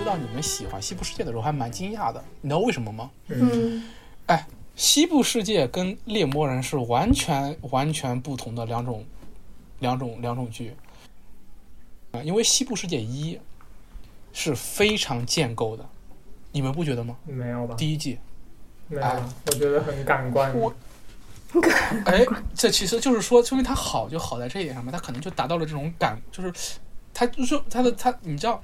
我知道你们喜欢西部世界的时候，还蛮惊讶的。你知道为什么吗？嗯哎，西部世界跟猎魔人是完全完全不同的两种两种两种剧啊，因为西部世界一是非常建构的，你们不觉得吗？没有吧？第一季，没有吧，我觉得很感官。我哎，这其实就是说，说明它好就好在这一点上面，它可能就达到了这种感，就是它就是说它的它，你知道，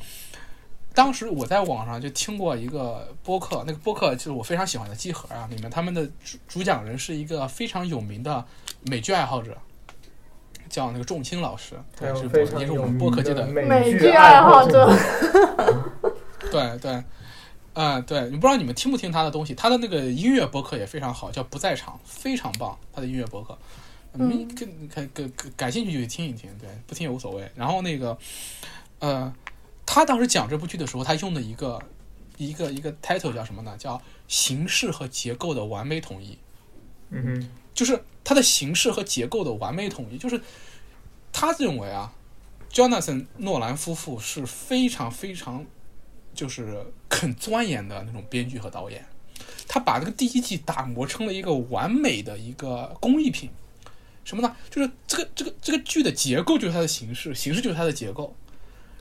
当时我在网上就听过一个播客，那个播客就是我非常喜欢的集合啊，里面他们的主主讲人是一个非常有名的美剧爱好者，叫那个仲青老师，对是也是我们播客界的美剧剧爱好好者。对 对，嗯，对，你不知道你们听不听他的东西，他的那个音乐播客也非常好，叫不在场，非常棒，他的音乐播客，嗯感感感感感兴趣就去听一听，对，不听也无所谓。然后那个，呃，他当时讲这部剧的时候，他用的一个一个一个 title 叫什么呢？叫形式和结构的完美统一。嗯哼，就是它的形式和结构的完美统一，就是他认为啊，Jonathan 诺兰夫妇是非常非常就是肯钻研的那种编剧和导演，他把这个第一季打磨成了一个完美的一个工艺品。什么呢？就是这个这个这个剧的结构就是它的形式，形式就是它的结构。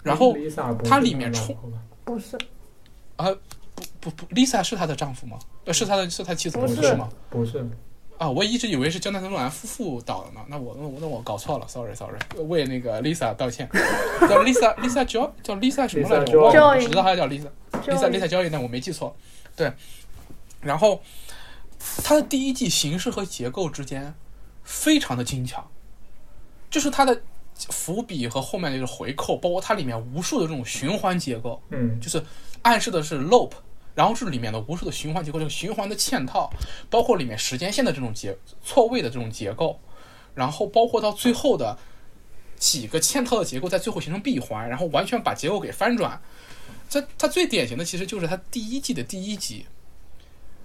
然后它里面充不是，啊，不不不，Lisa 是她的丈夫吗？呃，是她的是她妻子吗？不是是吗？不是，啊，我一直以为是江南诺兰夫妇导的呢，那我那我那我搞错了，sorry sorry，为那个 Lisa 道歉，叫 Lisa Lisa Jo 叫 Lisa 什么来着？Lisa 我忘了，我知道她叫 Lisa Lisa Lisa Joy，但我没记错，对。然后它的第一季形式和结构之间非常的精巧，就是它的伏笔和后面的一个回扣，包括它里面无数的这种循环结构，嗯。就是暗示的是 loop，然后是里面的无数的循环结构，这个循环的嵌套，包括里面时间线的这种结错位的这种结构，然后包括到最后的几个嵌套的结构在最后形成闭环，然后完全把结构给翻转。这它最典型的其实就是它第一季的第一集，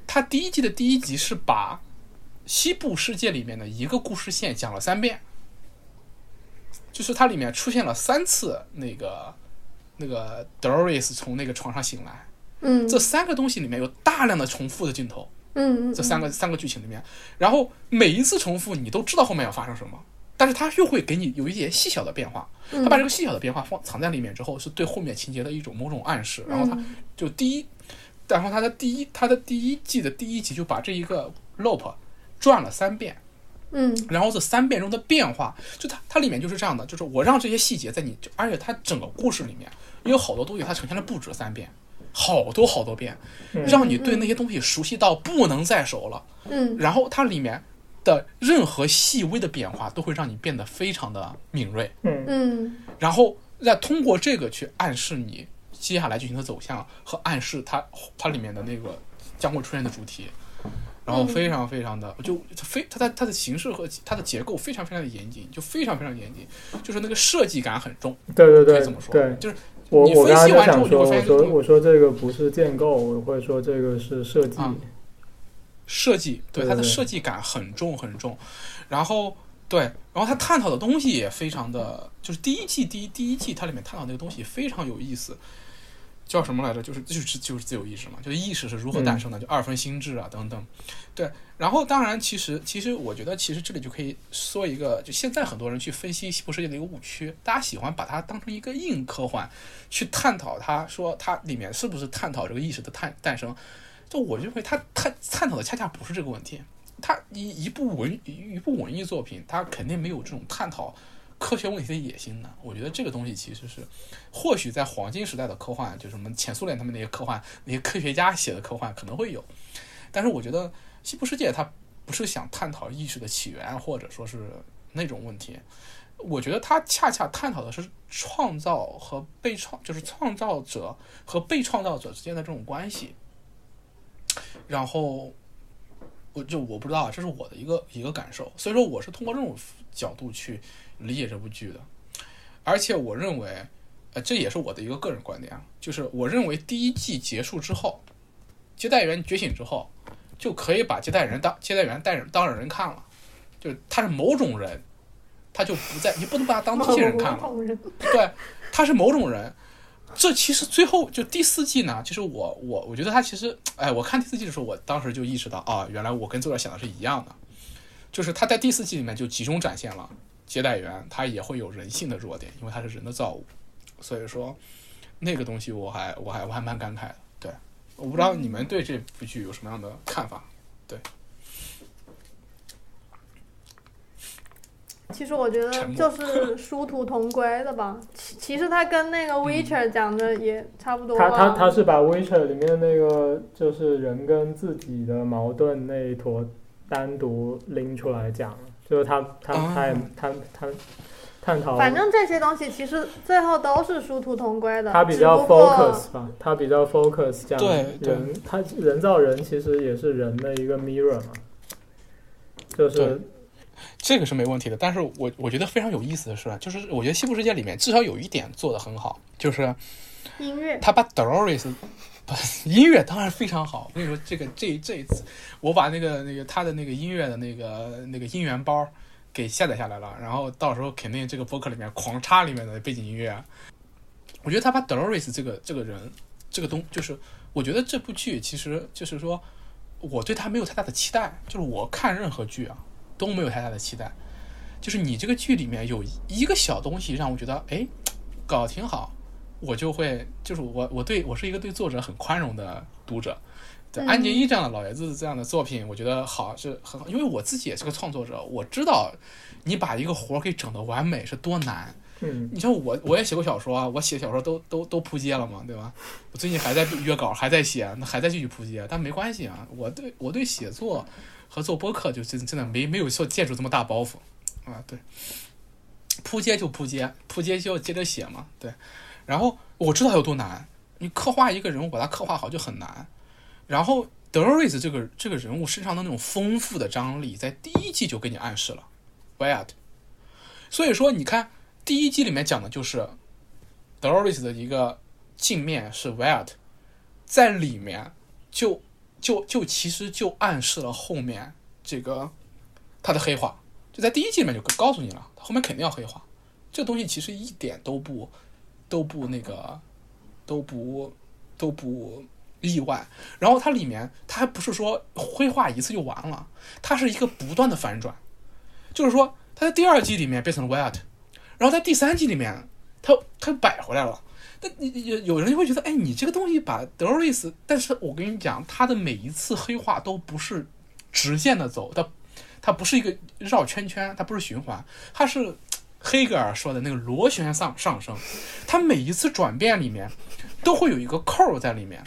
它第一季的第一集是把西部世界里面的一个故事线讲了三遍，就是它里面出现了三次那个那个 Doris 从那个床上醒来，嗯。这三个东西里面有大量的重复的镜头，嗯，这三个三个剧情里面，然后每一次重复你都知道后面要发生什么，但是它又会给你有一些细小的变化，它把这个细小的变化放藏在里面之后，是对后面情节的一种某种暗示，然后它就第一，然后它的第一它的第一季的第一集就把这一个 loop 转了三遍，嗯。然后这三遍中的变化，就它它里面就是这样的，就是我让这些细节在你，就而且它整个故事里面也有好多东西，它呈现了不止三遍，好多好多遍，让你对那些东西熟悉到不能再熟了。嗯。然后它里面的任何细微的变化都会让你变得非常的敏锐，嗯。嗯。然后再通过这个去暗示你接下来剧情的走向和暗示它它里面的那个将会出现的主题。然后非常非常的，就非它的它的形式和它的结构非常非常的严谨，就非常非常严谨，就是那个设计感很重，对对对可以这么说，对，就是我你我刚刚就分析完之后想说，我说我说这个不是建构，我会说这个是设计。啊设计，对对对它的设计感很重很重，然后对，然后它探讨的东西也非常的，就是第一季第一第一季它里面探讨那个东西非常有意思，叫什么来着？就是就是就是自由意识嘛，就是意识是如何诞生的，就二分心智啊等等，对，然后当然其实其实我觉得其实这里就可以说一个，就现在很多人去分析西部世界的一个误区，大家喜欢把它当成一个硬科幻去探讨它，说它里面是不是探讨这个意识的探诞生。就我认为它探探讨的恰恰不是这个问题，它一一部文一一部文艺作品，它肯定没有这种探讨科学问题的野心呢。我觉得这个东西其实是，或许在黄金时代的科幻，就什么前苏联他们那些科幻那些科学家写的科幻可能会有，但是我觉得西部世界它不是想探讨意识的起源，或者说是那种问题。我觉得它恰恰探讨的是创造和被创，就是创造者和被创造者之间的这种关系。然后，我就我不知道，这是我的一个一个感受，所以说我是通过这种角度去理解这部剧的，而且我认为，呃，这也是我的一个个人观点啊，就是我认为第一季结束之后，接待员觉醒之后，就可以把接待人当接待员带人当人看了，就是他是某种人，他就不再你不能把他当机器人看了，对，他是某种人，这其实最后就第四季呢，其实我我我觉得他其实，哎，我看第四季的时候，我当时就意识到啊，原来我跟作者想的是一样的，就是他在第四季里面就集中展现了接待员他也会有人性的弱点，因为他是人的造物，所以说那个东西我还我还我还蛮感慨的。对，我不知道你们对这部剧有什么样的看法？对其实我觉得就是殊途同归的吧。其其实他跟那个 Witcher 讲的也差不多他他。他是把 Witcher 里面那个就是人跟自己的矛盾那一坨单独拎出来讲了，就是他他哦他也他他探讨，反正这些东西其实最后都是殊途同归的。他比较 focus 吧，他比较 focus 这样对对人，他人造人其实也是人的一个 mirror 嘛，就是这个是没问题的，但是我我觉得非常有意思的是，就是我觉得《西部世界》里面至少有一点做得很好，就是音乐，他把 Dolores 不 音乐当然非常好。我跟你说，这个这这一次我把那个那个他的那个音乐的那个那个音源包给下载下来了，然后到时候肯定这个播客里面狂插里面的背景音乐。我觉得他把 Dolores 这个这个人这个东，就是我觉得这部剧其实就是说我对他没有太大的期待，就是我看任何剧啊都没有太大的期待。就是你这个剧里面有一个小东西让我觉得，哎，搞得挺好，我就会就是我我对我是一个对作者很宽容的读者。对嗯安杰一这样的老爷子这样的作品，我觉得好是很好，因为我自己也是个创作者，我知道你把一个活儿给整得完美是多难。嗯你像我，我也写过小说啊，我写小说都都都扑街了嘛，对吧？我最近还在约稿，还在写，那还在继续扑街，但没关系啊。我对我对写作和做播客就真真的没没有受建筑这么大包袱啊。对，扑街就扑街，扑街就接着写嘛。对，然后我知道有多难，你刻画一个人物，把他刻画好就很难。然后德瑞斯这个这个人物身上的那种丰富的张力，在第一季就给你暗示了 w i a t 所以说，你看第一季里面讲的就是德瑞斯的一个镜面是 w i a t 在里面就就就其实就暗示了后面这个他的黑化，就在第一季里面就告诉你了，他后面肯定要黑化。这东西其实一点都不都不那个都不都不意外。然后它里面它还不是说灰化一次就完了，它是一个不断的反转，就是说他在第二季里面变成了 Wyatt，然后在第三季里面他他摆回来了。那你有有人就会觉得，哎，你这个东西把德瑞斯，但是我跟你讲，他的每一次黑化都不是直线的走，它它不是一个绕圈圈，它不是循环，它是黑格尔说的那个螺旋上上升，它每一次转变里面都会有一个扣儿在里面。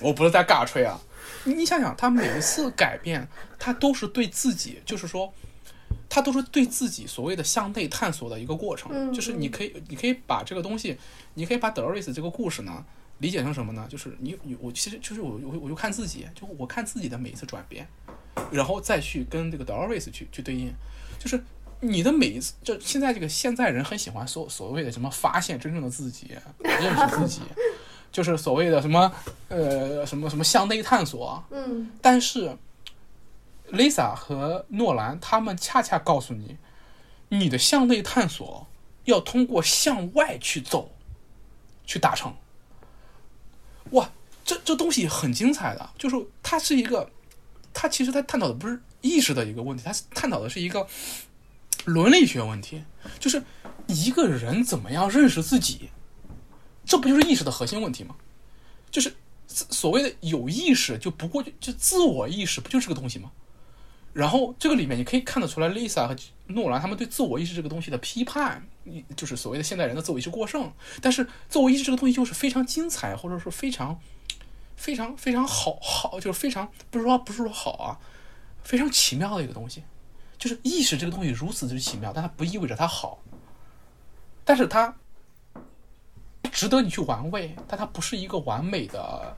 我不是在尬吹啊，你你想想，他每一次改变，他都是对自己，就是说，他都是对自己所谓的向内探索的一个过程。嗯就是你可以，你可以把这个东西，你可以把德瑞斯这个故事呢，理解成什么呢？就是你你我其实就是我我我就看自己，就我看自己的每一次转变，然后再去跟这个德瑞斯去去对应，就是。你的每一次，就现在这个现在人很喜欢所所谓的什么发现真正的自己，认识自己，就是所谓的什么呃什么什么向内探索，嗯但是 Lisa 和诺兰他们恰恰告诉你，你的向内探索要通过向外去走，去达成。哇，这这东西很精彩的，就是它是一个，它其实它探讨的不是意识的一个问题，它探讨的是一个伦理学问题，就是一个人怎么样认识自己，这不就是意识的核心问题吗？就是所谓的有意识，就不过就就自我意识，不就是个东西吗？然后这个里面你可以看得出来，Lisa 和诺兰他们对自我意识这个东西的批判，就是所谓的现代人的自我意识过剩。但是自我意识这个东西就是非常精彩，或者说非常非常非常好好，就是非常不是说不是说好啊，非常奇妙的一个东西。就是意识这个东西如此之奇妙，但它不意味着它好，但是它值得你去玩味，但它不是一个完美的、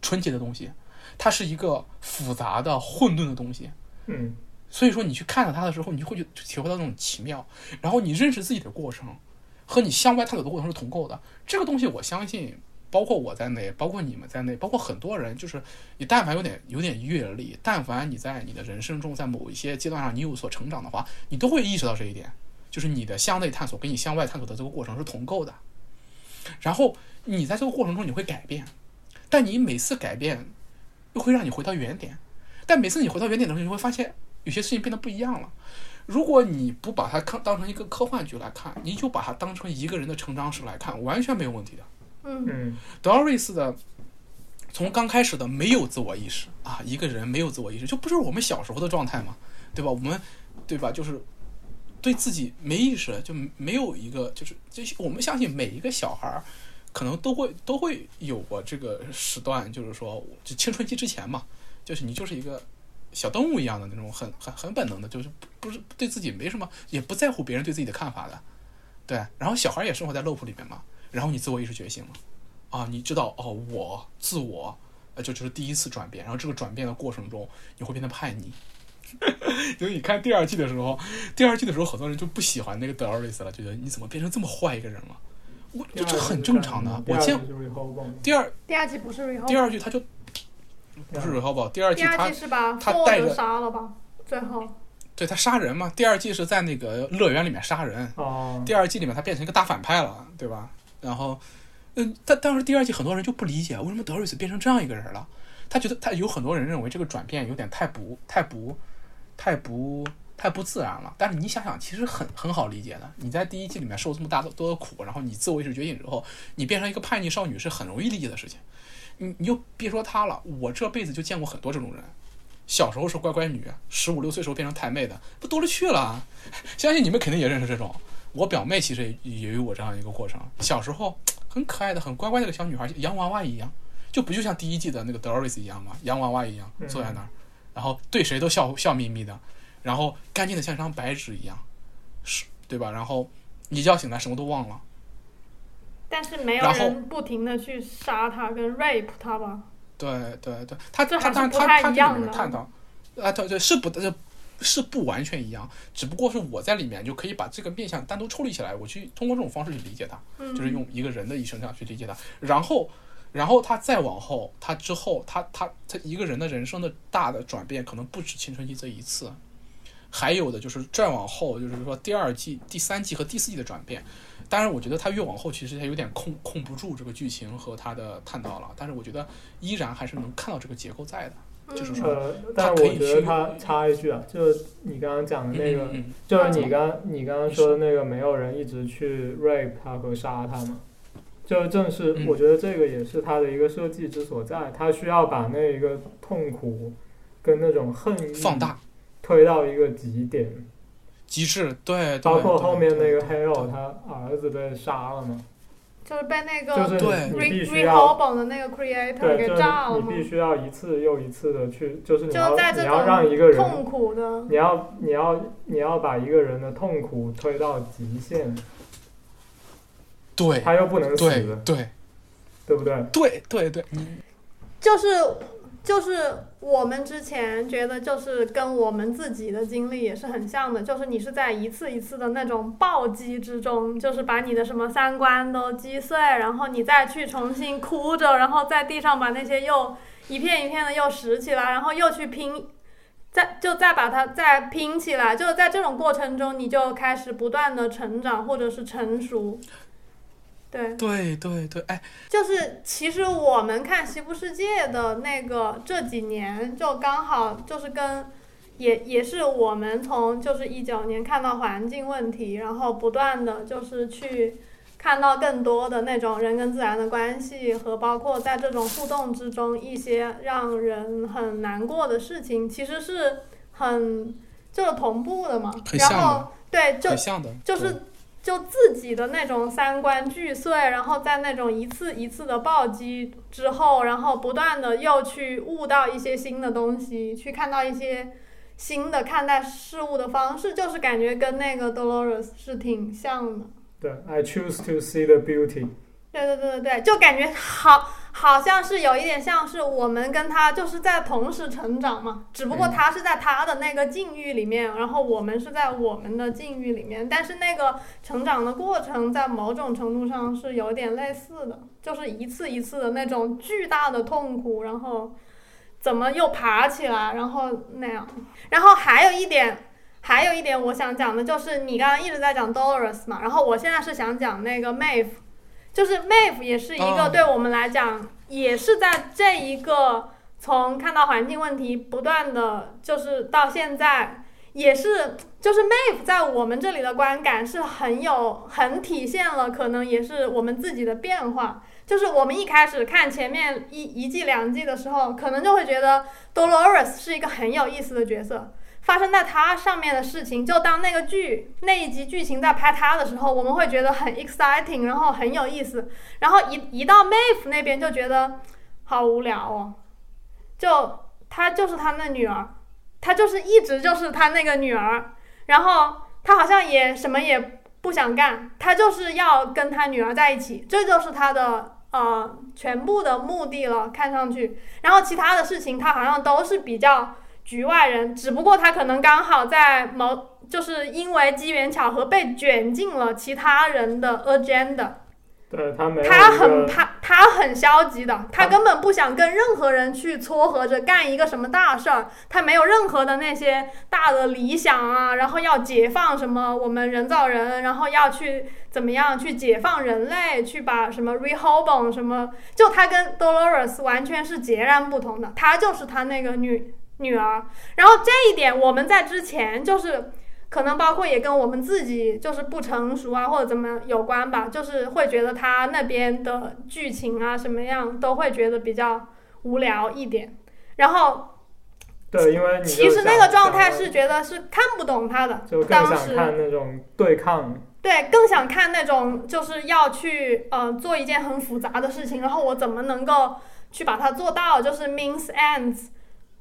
纯洁的东西，它是一个复杂的、混沌的东西。嗯所以说，你去看到它的时候，你就会去体会到那种奇妙，然后你认识自己的过程和你向外探索的过程是同构的。这个东西，我相信，包括我在内，包括你们在内，包括很多人，就是你但凡有点有点阅历，但凡你在你的人生中，在某一些阶段上你有所成长的话，你都会意识到这一点，就是你的向内探索跟你向外探索的这个过程是同构的。然后你在这个过程中你会改变，但你每次改变又会让你回到原点，但每次你回到原点的时候，你会发现有些事情变得不一样了。如果你不把它看当成一个科幻剧来看，你就把它当成一个人的成长史来看，完全没有问题的。嗯 Doris 的从刚开始的没有自我意识啊，一个人没有自我意识，就不是我们小时候的状态吗？对吧？我们对吧？就是对自己没意识，就没有一个就是就是我们相信每一个小孩儿可能都会都会有过这个时段，就是说就青春期之前嘛，就是你就是一个。小动物一样的那种很很很本能的，就是不不是对自己没什么，也不在乎别人对自己的看法的，对。然后小孩也生活在 loop 里面嘛，然后你自我意识觉醒了，啊，你知道哦，我自我，呃，就就是第一次转变，然后这个转变的过程中，你会变得叛逆。因为你看第二季的时候，第二季的时候，很多人就不喜欢那个 Doris 了，觉得你怎么变成这么坏一个人了？我这这很正常的。我见第二第二季不是 Rehoboam，第二季他就不是第二季第二他季是把他 Ford 带着杀了吧？最后对他杀人嘛，第二季是在那个乐园里面杀人，哦，第二季里面他变成一个大反派了，对吧？然后，嗯，但当时第二季很多人就不理解为什么德瑞斯变成这样一个人了。他觉得他有很多人认为这个转变有点太不太不太不太不自然了。但是你想想，其实很很好理解的。你在第一季里面受这么大的多的苦，然后你自我意识觉醒之后，你变成一个叛逆少女是很容易理解的事情。你你就别说他了，我这辈子就见过很多这种人。小时候是乖乖女，十五六岁时候变成太妹的，不多了去了。相信你们肯定也认识这种。我表妹其实也也有我这样一个过程。小时候很可爱的、很乖乖的一个小女孩，洋娃娃一样，就不就像第一季的那个 Doris 一样吗？洋娃娃一样坐在那儿，然后对谁都笑笑眯眯的，然后干净的像一张白纸一样，是对吧？然后一觉醒来什么都忘了。但是没有人不停的去杀他跟 rape 他吧？对对对，他这还是不太他他这里一样的面探讨，啊对对是不这是不完全一样，只不过是我在里面就可以把这个面相单独抽离起来，我去通过这种方式去理解它，嗯，就是用一个人的一生这样去理解它，然后然后他再往后，他之后他他他一个人的人生的大的转变，可能不止青春期这一次。还有的就是再往后，就是说第二季、第三季和第四季的转变。当然，我觉得他越往后，其实他有点控控不住这个剧情和他的探讨了。但是我觉得依然还是能看到这个结构在的。就是说呃，但是我觉得他插一句啊，就是你刚刚讲的那个，嗯嗯嗯。就是你刚你刚刚说的那个，没有人一直去 rape 他和杀他嘛？就正是嗯。我觉得这个也是他的一个设计之所在，他需要把那一个痛苦跟那种恨意放大推到一个极点，极致，对，对包括后面那个对 Hale 对。他儿子被杀了嘛，就是被那个就是对你必 Re 须要 Rehoboam 的那个 creator 对，给就是炸了吗？你必须要一次又一次的去，就是你要就在这你要让一个人痛苦的，你要你要你要把一个人的痛苦推到极限，对他又不能死，对对对不对？对对对，你就是就是我们之前觉得就是跟我们自己的经历也是很像的，就是你是在一次一次的那种暴击之中，就是把你的什么三观都击碎，然后你再去重新哭着，然后在地上把那些又一片一片的又拾起来，然后又去拼。再就再把它再拼起来，就是在这种过程中，你就开始不断的成长或者是成熟，对，对对对，哎，就是其实我们看《西部世界》的那个这几年，就刚好就是跟也也是我们从就是一九年看到环境问题，然后不断的就是去看到更多的那种人跟自然的关系，和包括在这种互动之中一些让人很难过的事情，其实是很就是同步的嘛。然后对，就就是就自己的那种三观俱碎，然后在那种一次一次的暴击之后，然后不断的又去悟到一些新的东西，去看到一些新的看待事物的方式，就是感觉跟那个 Dolores 是挺像的。对，I choose to see the beauty。对对对对对，就感觉好，好像是有一点像是我们跟他就是在同时成长嘛，只不过嗯他是在他的那个境遇里面，然后我们是在我们的境遇里面，但是那个成长的过程在某种程度上是有点类似的，就是一次一次的那种巨大的痛苦，然后怎么又爬起来，然后那样，然后还有一点。还有一点我想讲的就是，你刚刚一直在讲 Dolores 嘛，然后我现在是想讲那个 Maeve，就是 Maeve 也是一个哦对我们来讲，也是在这一个从看到环境问题不断的，就是到现在，也是就是 Maeve 在我们这里的观感是很有很体现了，可能也是我们自己的变化。就是我们一开始看前面一一季两季的时候，可能就会觉得 Dolores 是一个很有意思的角色，发生在他上面的事情，就当那个剧那一集剧情在拍他的时候，我们会觉得很 exciting，然后很有意思。然后一一到 Maeve 那边就觉得好无聊哦，就她就是他那女儿，她就是一直就是他那个女儿，然后他好像也什么也不想干，他就是要跟他女儿在一起，这就是他的呃全部的目的了，看上去。然后其他的事情他好像都是比较局外人，只不过他可能刚好在某就是因为机缘巧合被卷进了其他人的 agenda。对他没有他很他他很消极的，他根本不想跟任何人去撮合着干一个什么大事儿，他没有任何的那些大的理想啊，然后要解放什么我们人造人，然后要去怎么样去解放人类，去把什么 Rehoboam 什么，就他跟 Dolores 完全是截然不同的，他就是他那个女女儿，然后这一点我们在之前就是。可能包括也跟我们自己就是不成熟啊，或者怎么有关吧，就是会觉得他那边的剧情啊什么样都会觉得比较无聊一点。然后对，因为你其实那个状态是觉得是看不懂他的就，更当想时看那种对抗，对更想看那种就是要去呃做一件很复杂的事情，然后我怎么能够去把它做到，就是 means ends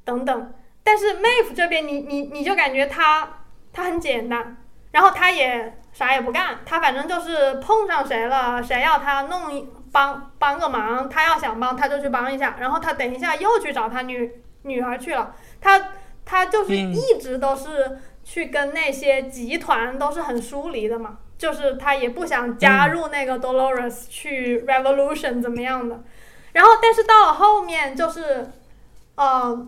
等等。但是 Maeve 这边你你你就感觉他他很简单，然后他也啥也不干，他反正就是碰上谁了，谁要他弄一帮帮个忙，他要想帮他就去帮一下，然后他等一下又去找他女女儿去了，他他就是嗯。一直都是去跟那些集团都是很疏离的嘛，就是他也不想加入那个 Dolores 去 Revolution 怎么样的，然后但是到了后面就是，呃，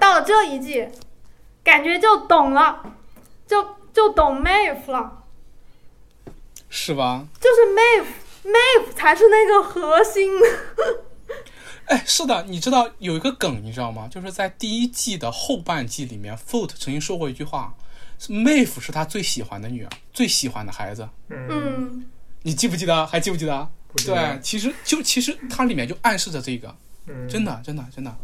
到了这一季，感觉就懂了，就就懂 Maeve 了，是吧？就是 Maeve Maeve 才是那个核心。哎，是的，你知道有一个梗，你知道吗？就是在第一季的后半季里面 f o o t 曾经说过一句话，是 Maeve 是他最喜欢的女儿，最喜欢的孩子。嗯，嗯，你记不记得？还记不记得？对，其实就其实它里面就暗示着这个，嗯，真的，真的，真的。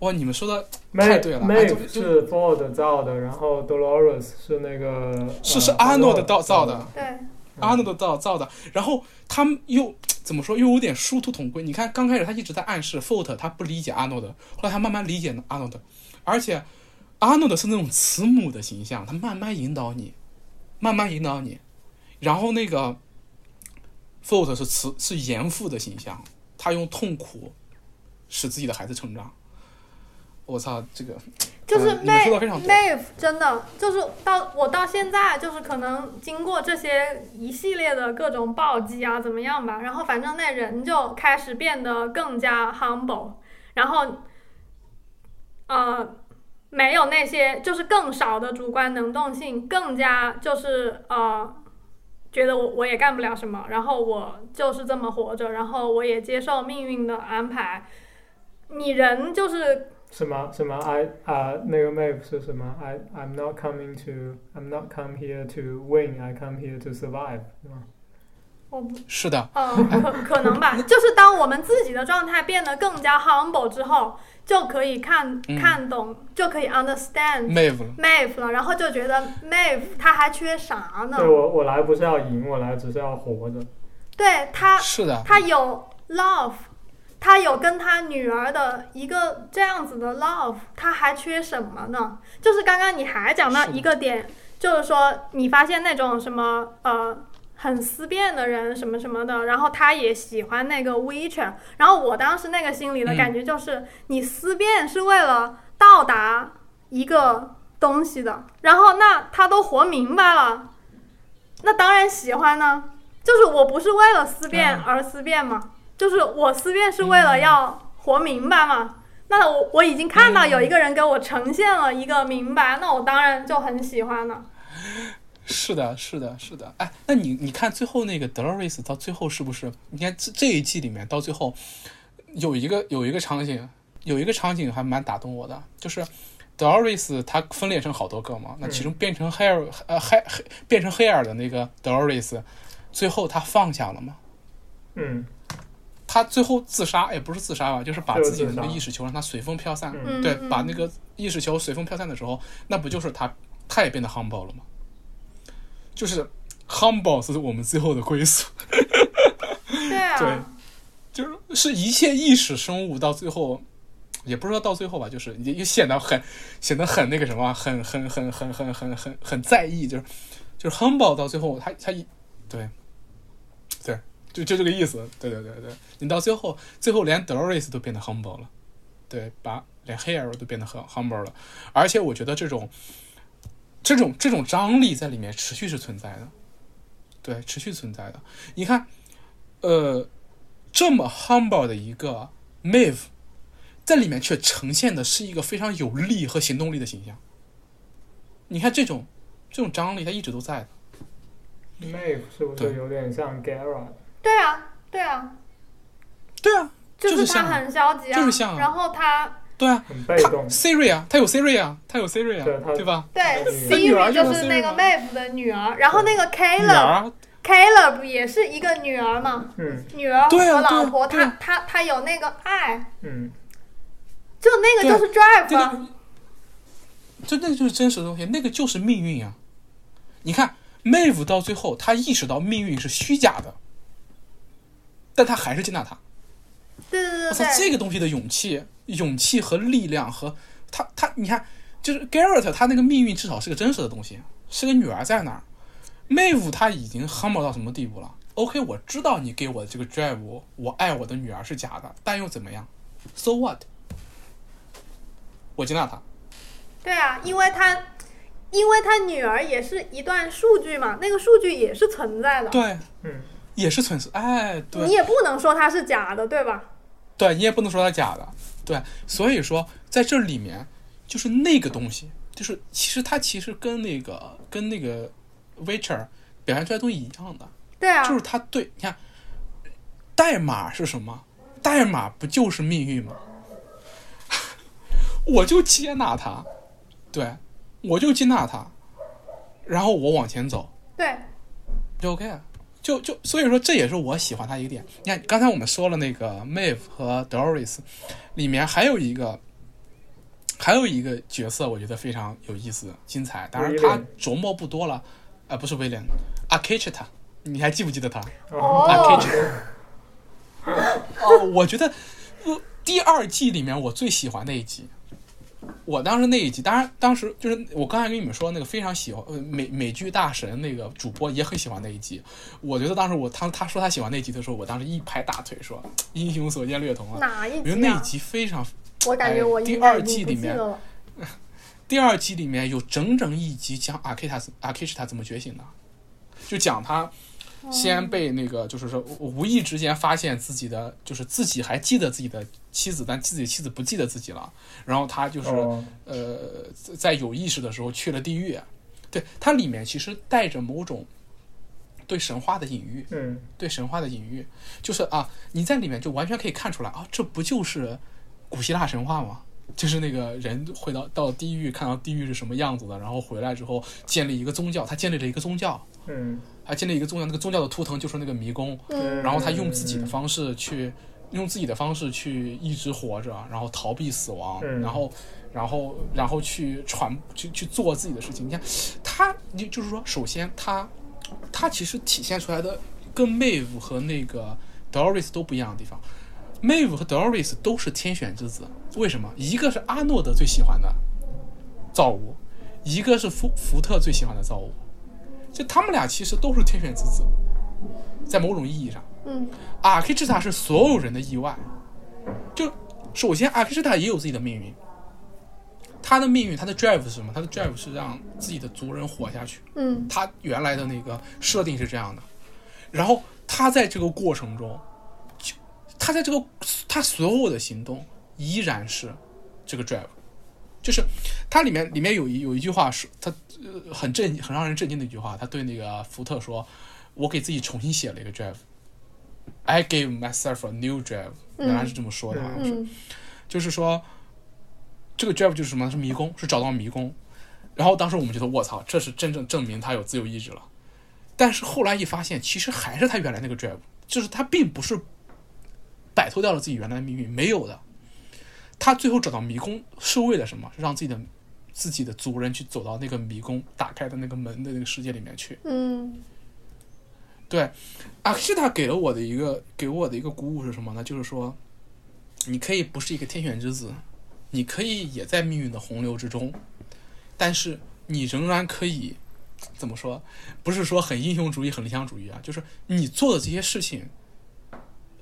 哇，你们说的太对了是 Ford 造的，然后 Dolores 是那个是是呃阿诺的造造的，对，阿诺的造造的，然后他们又怎么说，又有点殊途同归。你看，刚开始他一直在暗示 Ford 他不理解阿诺的，后来他慢慢理解阿诺的，而且阿诺的是那种慈母的形象，他慢慢引导你，慢慢引导你。然后那个 Ford 是慈是严父的形象，他用痛苦使自己的孩子成长。我操，这个就是嗯你们说得非 Maeve 常对 Maeve 真的就是到我到现在就是可能经过这些一系列的各种暴击啊怎么样吧，然后反正那人就开始变得更加 humble，然后呃没有那些就是更少的主观能动性，更加就是呃。觉得我我也干不了什么，然后我就是这么活着，然后我也接受命运的安排。你人就是什么什么 I 啊、那个 Maeve 是什么？I I'm not coming to I'm not come here to win, I come here to survive，是吗？我不是的，呃，可可能吧，就是当我们自己的状态变得更加 humble 之后，就可以看嗯看懂，就可以 understand Maeve 了，Maeve 了，然后就觉得 Maeve 他还缺啥呢对？我我来不是要赢，我来只是要活着。对他，是的，他有 love，他有跟他女儿的一个这样子的 love，他还缺什么呢？就是刚刚你还讲到一个点，就是说你发现那种什么呃很思辨的人什么什么的，然后他也喜欢那个 Witcher，然后我当时那个心里的嗯感觉就是，你思辨是为了到达一个东西的，然后那他都活明白了，那当然喜欢呢。就是我不是为了思辨嗯而思辨嘛，就是我思辨是为了要活明白嘛。那我我已经看到有一个人给我呈现了一个明白，那我当然就很喜欢了。是的，是的，是的。哎，那你你看最后那个 Dolores 到最后是不是？你看这这一季里面到最后有一个有一个场景，有一个场景还蛮打动我的，就是 Dolores 它分裂成好多个嘛，那其中变成黑尔呃黑黑变成黑尔的那个 Dolores，最后他放下了嘛？嗯他最后自杀也不是自杀吧，就是把自己的那个意识球让它随风飘散。嗯对，嗯把那个意识球随风飘散的时候，那不就是他他也变得 humble 了吗？就是 humble 是我们最后的归宿。对啊，对，就是是一切意识生物到最后，也不是说到最后吧，就是也也显得很显得很那个什么，很很很很很很很很在意，就是就是 humble 到最后，他他一对对，就就这个意思，对对对对，你到最后最后连 Dolores 都变得 humble 了，对，把连 Hair 都变得很 humble 了，而且我觉得这种这种这种张力在里面持续是存在的，对，持续存在的，你看。呃，这么 humble 的一个 Maeve，在里面却呈现的是一个非常有力和行动力的形象。你看这种这种张力，它一直都在的。，Maeve 是不对是有点像 Gara？对啊，对啊，对啊，就就是他很消极啊，就是像啊。然后他对啊，他很被动。Siri 啊，他有 Siri 啊，他有 Siri 啊，对对吧？对 Siri 就就是是那个 Maeve 的女儿，然后那个女 Caleb 儿。啊 Caleb 也是一个女儿嘛，嗯。女儿对老婆，对啊。她她她有那个爱，嗯。就那个就是 drive 这啊，就那个就是真实的东西，那个就是命运啊！你看，Maeve 到最后，他意识到命运是虚假的，但他还是接纳他。对对我操，对对，这个东西的勇气、勇气和力量和他他，你看，就是 Garrett 他那个命运至少是个真实的东西，是个女儿在那儿。Maeve 他已经 humble 到什么地步了？OK，我知道你给我的这个 drive，我爱我的女儿是假的，但又怎么样？So what？我接纳他。对啊，因为他因为他女儿也是一段数据嘛，那个数据也是存在的，对，嗯也是存在。哎，你，也不能说它是假的，对吧？对你也不能说它假的。对，所以说在这里面，就是那个东西，就是其实它其实跟那个跟那个 Witcher 表现出来的东西一样的。对啊，就是它对，你看，代码是什么？代码不就是命运吗？我就接纳它，对，我就接纳它，然后我往前走，对就 OK 了。就就所以说，这也是我喜欢他一个点。你看，刚才我们说了那个 Maeve 和 Doris，里面还有一个，还有一个角色，我觉得非常有意思、精彩。当然，他琢磨不多了，呃，不是威廉 a k i c h i t a 你还记不记得他？哦啊 k i c h i t a 哦，我觉得，呃，第二季里面我最喜欢那一集。我当时那一集，当然当时就是我刚才跟你们说那个非常喜欢呃美美剧大神那个主播也很喜欢那一集。我觉得当时我他他说他喜欢那集的时候，我当时一拍大腿说英雄所见略同啊。哪一我觉得那一集非常，我感觉哎我第二季里面。第二季里面有整整一集讲阿 K 塔阿 K 是他怎么觉醒的，就讲他先被那个就是说无意之间发现自己的就是自己还记得自己的妻子，但自己妻子不记得自己了，然后他就是、哦。呃在有意识的时候去了地狱，对它里面其实带着某种对神话的隐喻，嗯。对神话的隐喻，就是啊，你在里面就完全可以看出来啊，这不就是古希腊神话吗？就是那个人回到到地狱，看到地狱是什么样子的，然后回来之后建立一个宗教，他建立了一个宗教，嗯。他建立一个宗教，那个宗教的图腾就是那个迷宫，嗯，然后他用自己的方式去，用自己的方式去一直活着，然后逃避死亡，嗯然后，然后，然后去传，去去做自己的事情。你看，他，你就是说，首先他，他其实体现出来的跟 Maeve 和那个 Doris 都不一样的地方，Maeve 和 Doris 都是天选之子，为什么？一个是阿诺德最喜欢的造物，一个是福福特最喜欢的造物，就他们俩其实都是天选之子，在某种意义上。嗯阿 K 之塔是所有人的意外。就首先，阿 K 之塔也有自己的命运，他的命运，他的 drive 是什么？他的 drive 是让自己的族人活下去。嗯他原来的那个设定是这样的，然后他在这个过程中，就他在这个他所有的行动依然是这个 drive，就是它里面里面有一有一句话是他呃很震很让人震惊的一句话，他对那个福特说：“我给自己重新写了一个 drive。” I gave myself a new drive，嗯原来是这么说的，好像是。嗯就是说，这个 drive 就是什么？是迷宫，是找到迷宫。然后当时我们觉得，我操，这是真正证明他有自由意志了。但是后来一发现，其实还是他原来那个 drive，就是他并不是摆脱掉了自己原来的命运，没有的。他最后找到迷宫是为了什么？是让自己的自己的族人去走到那个迷宫打开的那个门的那个世界里面去。嗯对，阿西塔给了我的一个给我的一个鼓舞是什么呢？就是说，你可以不是一个天选之子，你可以也在命运的洪流之中，但是你仍然可以怎么说？不是说很英雄主义、很理想主义啊，就是你做的这些事情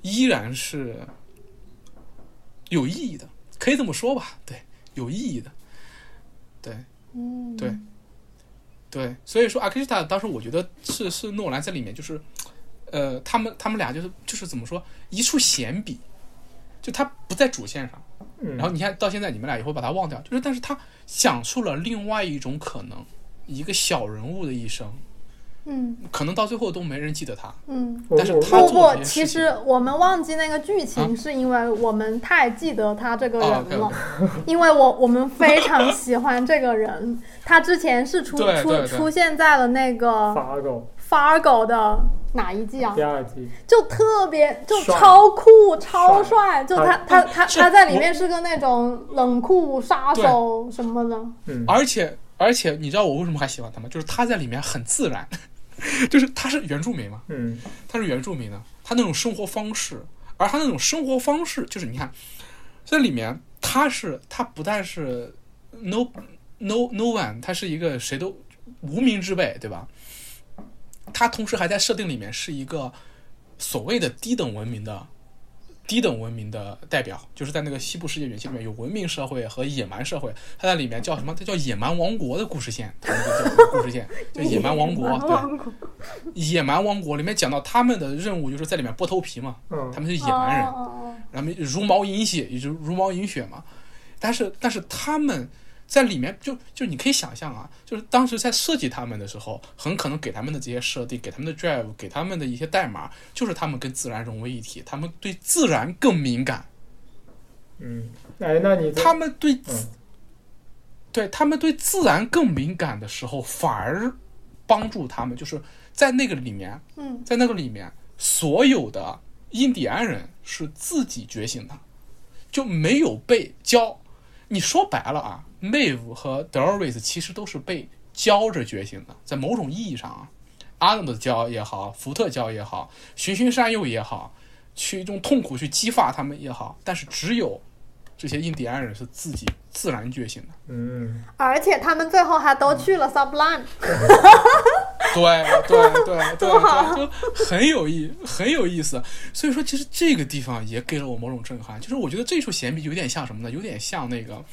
依然是有意义的，可以这么说吧？对，有意义的，对。嗯，对对，所以说阿克西塔当时我觉得是是诺兰在里面就是，呃，他们他们俩就是就是怎么说一处闲笔，就他不在主线上，嗯，然后你看到现在你们俩也会把他忘掉，就是但是他讲述了另外一种可能，一个小人物的一生，嗯。可能到最后都没人记得他，嗯。但是他不不，做这些其实我们忘记那个剧啊？情，是因为我们太记得他这个哦人了，因为我我们非常喜欢这个人。他之前是出出出现在了那个 Fargo 的哪一季啊？第？二季，就特别就超酷超帅，就他他他他他在里面是个那种冷酷杀手什么的。嗯，而且而且你知道我为什么还喜欢他吗？就是他在里面很自然，就是他是原住民嘛，嗯他是原住民的，他那种生活方式，而他那种生活方式就是你看，这里面他是他不但是 no no no one，他是一个谁都无名之辈，对吧？他同时还在设定里面是一个所谓的低等文明的低等文明的代表，就是在那个西部世界原型里面有文明社会和野蛮社会，他在里面叫什么？他叫野蛮王国的故事线，他那个叫 故事线叫野蛮王国，对。王国野蛮王国里面讲到他们的任务就是在里面剥头皮嘛，嗯他们是野蛮人，然后茹毛饮血，也就是茹毛饮血嘛。但是但是他们在里面就就你可以想象啊，就是当时在设计他们的时候，很可能给他们的这些设定，给他们的 drive，给他们的一些代码，就是他们跟自然融为一体，他们对自然更敏感，嗯，哎，那你他们对自嗯。对他们对自然更敏感的时候，反而帮助他们，就是在那个里面，嗯。在那个里面，所有的印第安人是自己觉醒的，就没有被教。你说白了啊，Maeve 和 Doris 其实都是被教着觉醒的，在某种意义上啊，阿诺的教也好，福特教也好，循循善诱也好，去用痛苦去激发他们也好，但是只有这些印第安人是自己自然觉醒的。嗯而且他们最后还都去了 Sublime。对对对对 对，就很有意很有意思。所以说，其实这个地方也给了我某种震撼。就是我觉得这处闲笔有点像什么呢？有点像那个，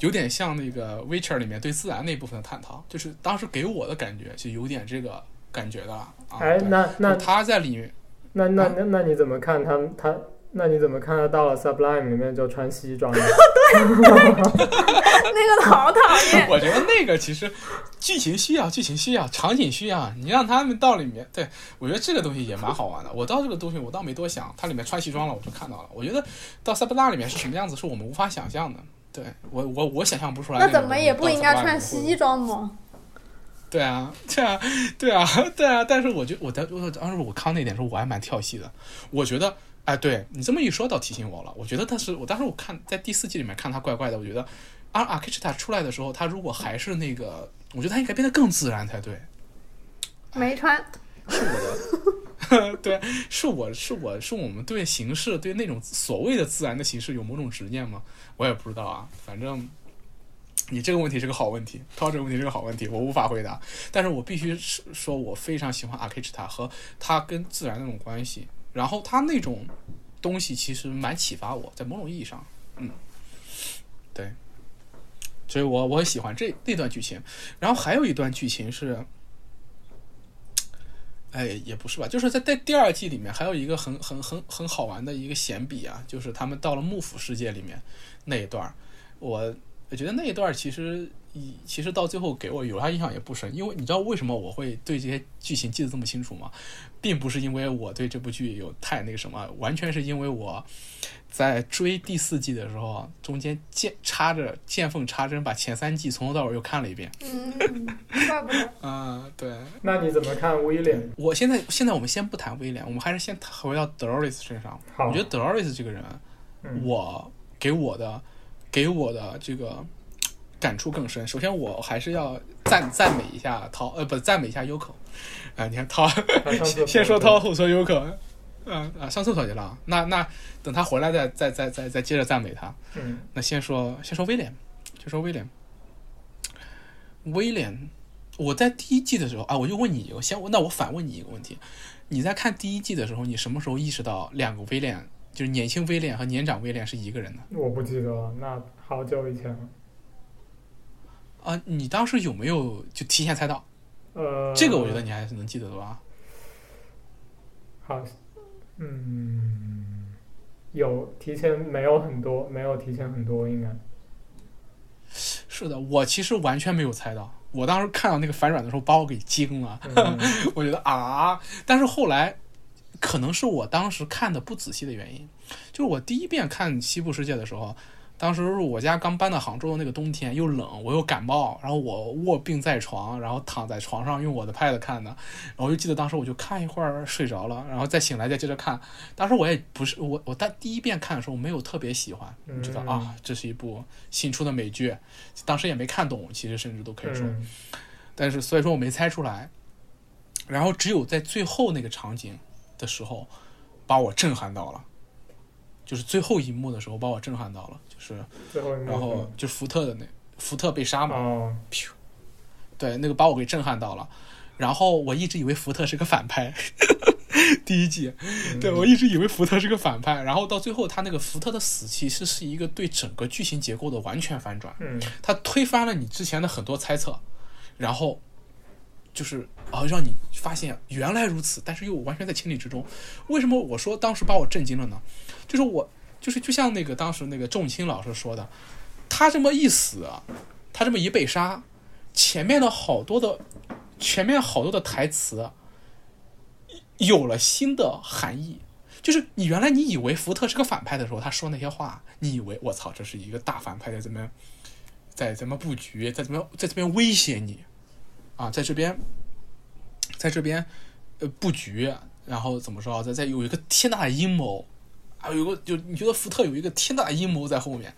有点像那个《Witcher》里面对自然那部分的探讨。就是当时给我的感觉就有点这个感觉的啊。哎，那那他在里面，那那啊那那你怎么看他他？那你怎么看得到了 Sublime 里面就穿西装呢？那个好讨厌。我觉得那个其实剧情需要，剧情需要，场景需要，你让他们到里面，对我觉得这个东西也蛮好玩的。我到这个东西我倒没多想，它里面穿西装了，我就看到了。我觉得到塞布拉里面是什么样子，是我们无法想象的。对我我我想象不出来那。怎么也不应该穿西装吗？对啊，对啊，对啊，对啊。但是我觉得我当我当时我看那点时候，我还蛮跳戏的。我觉得，哎，对你这么一说，倒提醒我了。我觉得他是我当时我看在第四季里面看他怪怪的，我觉得阿阿克什塔出来的时候，他如果还是那个，我觉得他应该变得更自然才对。没穿。是我的，对，是我是我是我们对形式对那种所谓的自然的形式有某种执念吗？我也不知道啊，反正。你这个问题是个好问题，涛这个问题是个好问题，我无法回答。但是我必须是说，我非常喜欢阿克什塔和他跟自然那种关系，然后他那种东西其实蛮启发我，在某种意义上，嗯，对，所以我我很喜欢这那段剧情。然后还有一段剧情是，哎，也不是吧，就是在在第二季里面还有一个很很很很好玩的一个闲笔啊，就是他们到了幕府世界里面那一段，我我觉得那一段其实以其实到最后给我有啥印象也不深，因为你知道为什么我会对这些剧情记得这么清楚吗？并不是因为我对这部剧有太那个什么，完全是因为我在追第四季的时候，中间见插着见缝插针把前三季从头到尾又看了一遍。嗯，怪不得。嗯，对。那你怎么看威廉？我现在现在我们先不谈威廉，我们还是先回到 Dolores 身上。好我觉得 Dolores 这个人，嗯我给我的给我的这个感触更深。首先，我还是要赞赞美一下涛，呃，不赞美一下 Yoko。啊、你看涛，先说涛，后说 Yoko。嗯啊，上厕所去了。那那等他回来再再再再再接着赞美他。嗯那先说先说威廉，先说威廉。威廉，我在第一季的时候啊，我就问你，我先那我反问你一个问题：你在看第一季的时候，你什么时候意识到两个威廉，就是年轻威廉和年长威廉是一个人的？我不记得了，那好久以前了。啊，你当时有没有就提前猜到？呃，这个我觉得你还是能记得的吧？好，嗯，有提前没有很多，没有提前很多，应该。是的，我其实完全没有猜到。我当时看到那个反转的时候，把我给惊了。嗯 我觉得啊，但是后来可能是我当时看的不仔细的原因，就是我第一遍看《西部世界》的时候，当时我家刚搬到杭州的那个冬天，又冷，我又感冒，然后我卧病在床，然后躺在床上用我的 pad 看的，然后我就记得当时我就看一会儿睡着了，然后再醒来再接着看。当时我也不是我我当第一遍看的时候没有特别喜欢，嗯觉得啊这是一部新出的美剧，当时也没看懂，其实甚至都可以说。嗯但是所以说我没猜出来，然后只有在最后那个场景的时候，把我震撼到了，就是最后一幕的时候把我震撼到了，就是最后一幕。然后就福特的那福特被杀嘛，哦，对，那个把我给震撼到了，然后我一直以为福特是个反派，第一季，嗯。对我一直以为福特是个反派，然后到最后他那个福特的死其实是一个对整个剧情结构的完全反转。嗯。它推翻了你之前的很多猜测，然后就是啊，让你发现原来如此，但是又完全在情理之中。为什么我说当时把我震惊了呢？就是我就是就像那个当时那个仲卿老师说的，他这么一死，他这么一被杀，前面的好多的前面好多的台词有了新的含义。就是你原来你以为福特是个反派的时候，他说那些话，你以为我操，这是一个大反派在这边在怎么布局，在怎么在这边威胁你，啊，在这边，在这边，呃，布局，然后怎么说，在在有一个天大的阴谋，啊，有个就你觉得福特有一个天大的阴谋在后面，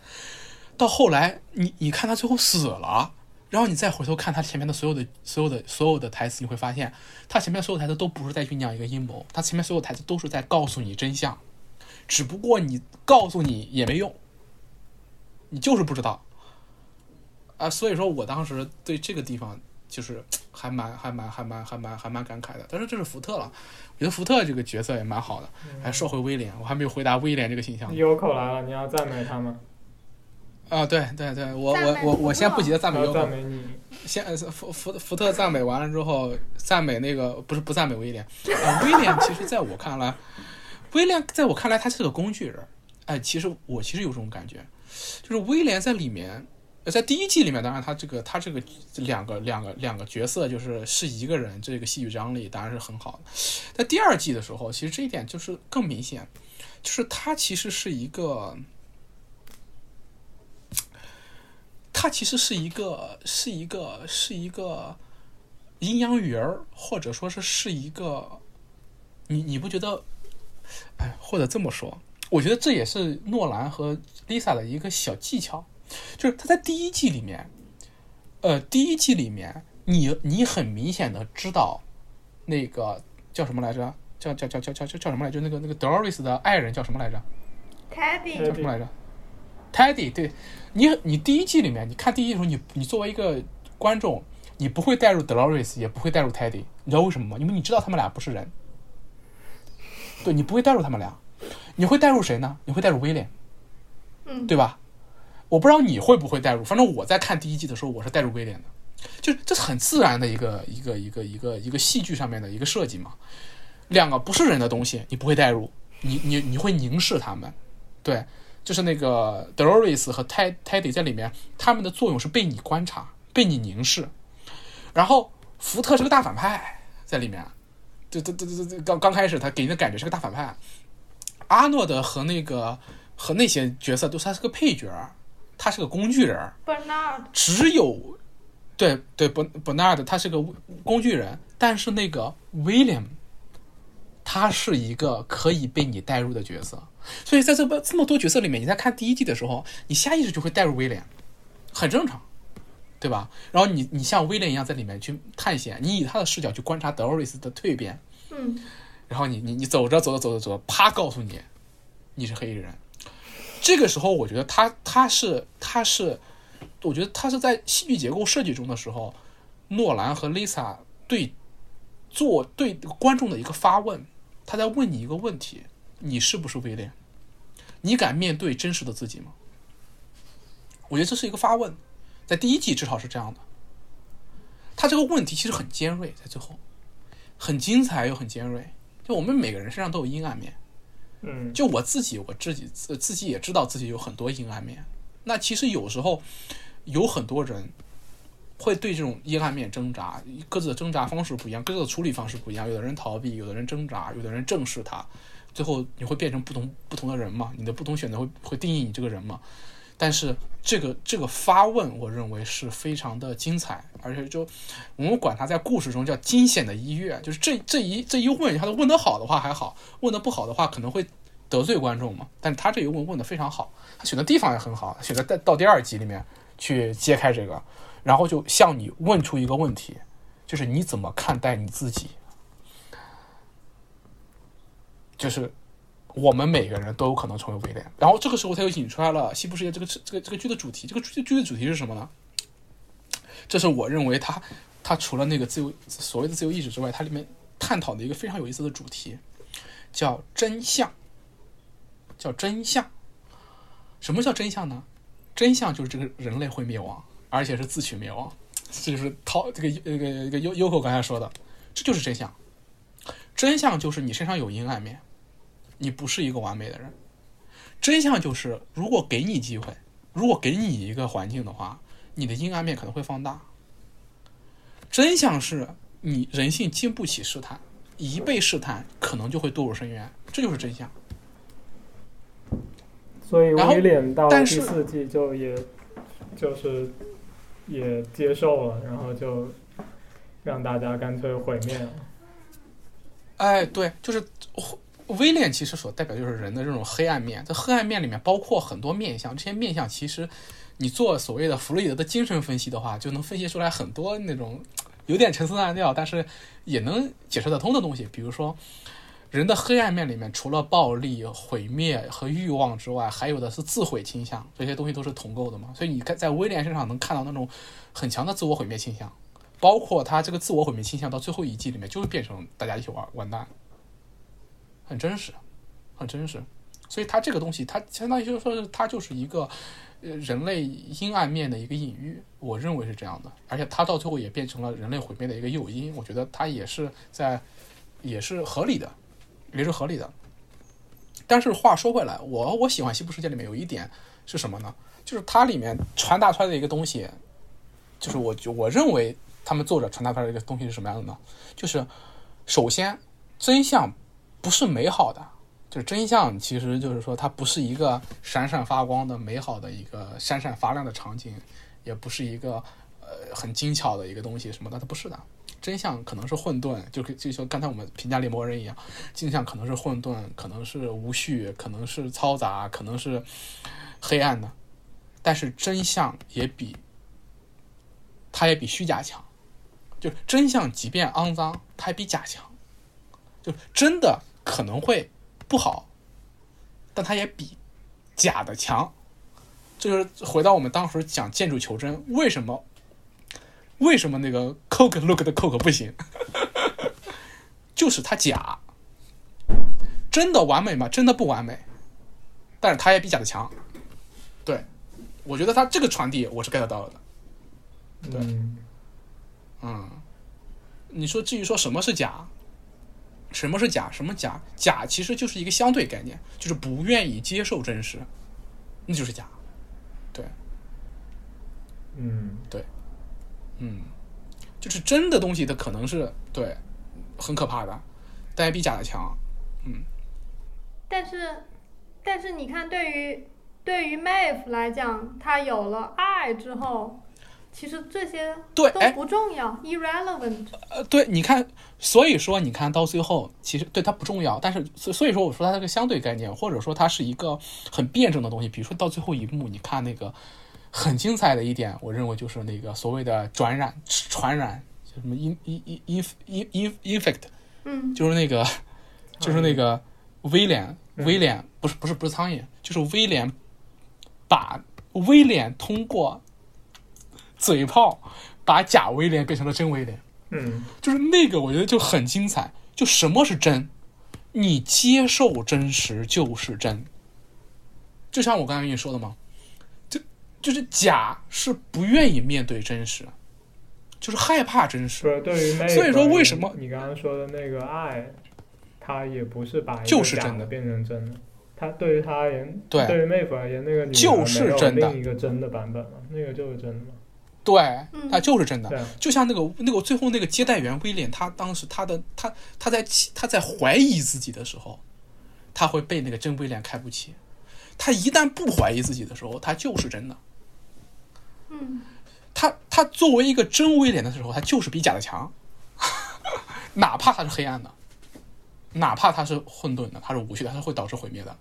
到后来你你看他最后死了，然后你再回头看他前面的所有的所有的所有的台词，你会发现他前面所有台词都不是在酝酿一个阴谋，他前面所有台词都是在告诉你真相，只不过你告诉你也没用，你就是不知道。啊，所以说我当时对这个地方就是还蛮还蛮还蛮还蛮还蛮感慨的。但是这是福特了，我觉得福特这个角色也蛮好的。还说回威廉，我还没有回答威廉这个形象你有口来了，你要赞美他吗？啊。对对对，我我我我先不急着赞美要优口，赞美你。先呃福福福特赞美完了之后，赞美那个不是不赞美威廉。啊，威廉其实在我看来，威廉在我看来他是个工具人。哎，其实我其实有这种感觉，就是威廉在里面。在第一季里面，当然他这个他这个两个两个两个角色就是是一个人，这个戏剧张力当然是很好的。在第二季的时候，其实这一点就是更明显，就是他其实是一个，他其实是一个是一个是一个阴阳鱼儿，或者说是是一个，你你不觉得？哎，或者这么说，我觉得这也是诺兰和 Lisa 的一个小技巧，就是他在第一季里面，呃，第一季里面，你你很明显的知道那个叫什么来着？叫叫叫叫叫叫叫什么来着？那个那个 Doris 的爱人叫什么来着？Teddy，叫什么来着？Teddy，对你，你第一季里面，你看第一季的时候，你你作为一个观众，你不会带入 Dolores，也不会带入 Teddy，你知道为什么吗？因为你知道他们俩不是人，对你不会带入他们俩，你会带入谁呢？你会带入威廉，嗯，对吧？我不知道你会不会带入，反正我在看第一季的时候，我是带入威廉的，就这是很自然的一个一个一个一个一个戏剧上面的一个设计嘛。两个不是人的东西，你不会带入，你你你会凝视他们，对，就是那个 Dolores 和 Teddy 在里面，他们的作用是被你观察、被你凝视。然后福特是个大反派在里面，这这这这这刚刚开始他给人的感觉是个大反派。阿诺德和那个和那些角色都算是个配角，他是个工具人。Bernard，只有对对 Bernard 他是个工具人，但是那个 William 他是一个可以被你带入的角色，所以在这么这么多角色里面，你在看第一季的时候，你下意识就会带入威廉，很正常，对吧？然后你你像威廉一样在里面去探险，你以他的视角去观察 Doris 的蜕变，嗯，然后你你你走着走着走着走着，啪告诉你你是黑衣人。这个时候，我觉得他他是他是，我觉得他是在戏剧结构设计中的时候，诺兰和 Lisa 对做对观众的一个发问，他在问你一个问题：你是不是威廉？你敢面对真实的自己吗？我觉得这是一个发问，在第一季至少是这样的。他这个问题其实很尖锐，在最后，很精彩又很尖锐。就我们每个人身上都有阴暗面，嗯，就我自己，我自己自自己也知道自己有很多阴暗面。那其实有时候有很多人会对这种阴暗面挣扎，各自的挣扎方式不一样，各自的处理方式不一样。有的人逃避，有的人挣扎，有的人正视他，最后你会变成不同不同的人嘛？你的不同选择会会定义你这个人嘛？但是这个这个发问，我认为是非常的精彩，而且就我们管它在故事中叫惊险的一跃，就是这这一这一问，他问得好的话还好，问得不好的话可能会得罪观众嘛。但他这一问问得非常好，他选的地方也很好，选择在到第二集里面去揭开这个，然后就向你问出一个问题，就是你怎么看待你自己？就是我们每个人都有可能成为威廉。然后这个时候他又引出来了《西部世界》这个这个这个剧的主题。这个剧剧的主题是什么呢？这是我认为他他除了那个自由所谓的自由意志之外，它里面探讨的一个非常有意思的主题，叫真相。叫真相。什么叫真相呢？真相就是这个人类会灭亡，而且是自取灭亡。这就是涛这个这个这个优优酷刚才说的，这就是真相。真相就是你身上有阴暗面，你不是一个完美的人。真相就是，如果给你机会，如果给你一个环境的话，你的阴暗面可能会放大。真相是你人性经不起试探，一被试探，可能就会堕入深渊，这就是真相。所以然后威廉到但是第四季就也就是也接受了，然后就让大家干脆毁灭了。哎，对，就是威廉其实所代表就是人的这种黑暗面，这黑暗面里面包括很多面相，这些面相其实你做所谓的弗洛伊德的精神分析的话，就能分析出来很多那种有点陈词滥调，但是也能解释得通的东西，比如说。人的黑暗面里面，除了暴力、毁灭和欲望之外，还有的是自毁倾向，这些东西都是同构的嘛。所以你看，在威廉身上能看到那种很强的自我毁灭倾向，包括他这个自我毁灭倾向到最后一季里面，就会变成大家一起玩完蛋，很真实，很真实。所以它这个东西，它相当于就是说它就是一个呃人类阴暗面的一个隐喻，我认为是这样的。而且它到最后也变成了人类毁灭的一个诱因，我觉得它也是在也是合理的。也是合理的。但是话说回来，我我喜欢《西部世界》里面有一点是什么呢？就是它里面传达出来的一个东西，就是我我认为他们作者传达出来的一个东西是什么样的呢？就是首先真相不是美好的，就是真相其实就是说它不是一个闪闪发光的美好的一个闪闪发亮的场景，也不是一个呃很精巧的一个东西什么的，它不是的。真相可能是混沌，就就像刚才我们评价猎魔人一样，真相可能是混沌，可能是无序，可能是嘈杂，可能是黑暗的，但是真相也比它也比虚假强，就真相即便肮脏，它也比假强，就真的可能会不好，但它也比假的强。这就是回到我们当时讲建筑求真，为什么？为什么那个 Coke Look 的 Coke 不行？就是它假，真的完美吗？真的不完美，但是它也比假的强。对，我觉得它这个传递我是 get 到了的。对嗯，嗯，你说至于说什么是假，什么是假，什么假？假其实就是一个相对概念，就是不愿意接受真实。那就是假。对嗯，对嗯，就是真的东西，它可能是对很可怕的，但也比假的强。嗯，但是，但是你看，对于对于 Maeve 来讲，他有了爱之后，其实这些对，哎，都不重要，irrelevant。呃，对，你看，所以说你看到最后，其实对它不重要，但是所所以说我说它是个相对概念，或者说它是一个很辩证的东西。比如说到最后一幕，你看那个很精彩的一点，我认为就是那个所谓的转染、传染，就什么 in in in in in infect，嗯就是那个就是那个威廉威廉不是不是不是苍蝇，就是威廉把威廉通过嘴炮把假威廉变成了真威廉。嗯，就是那个，我觉得就很精彩。就什么是真？你接受真实就是真。就像我刚才跟你说的嘛，就就是假是不愿意面对真实，就是害怕真实。是对于所以说为什么你刚刚说的那个爱，他也不是把就是真的假变成真的。他对于他而言，对对于 Maeve 而言，那个女就是真的另一个真的版本嘛，那个就是真的嘛。对，他就是真的。对，就像那个那个最后那个接待员威廉，他当时他的他他在他在怀疑自己的时候，他会被那个真威廉开不起。他一旦不怀疑自己的时候，他就是真的。嗯，他他作为一个真威廉的时候，他就是比假的强，哪怕他是黑暗的，哪怕他是混沌的，他是无序的，他是会导致毁灭的。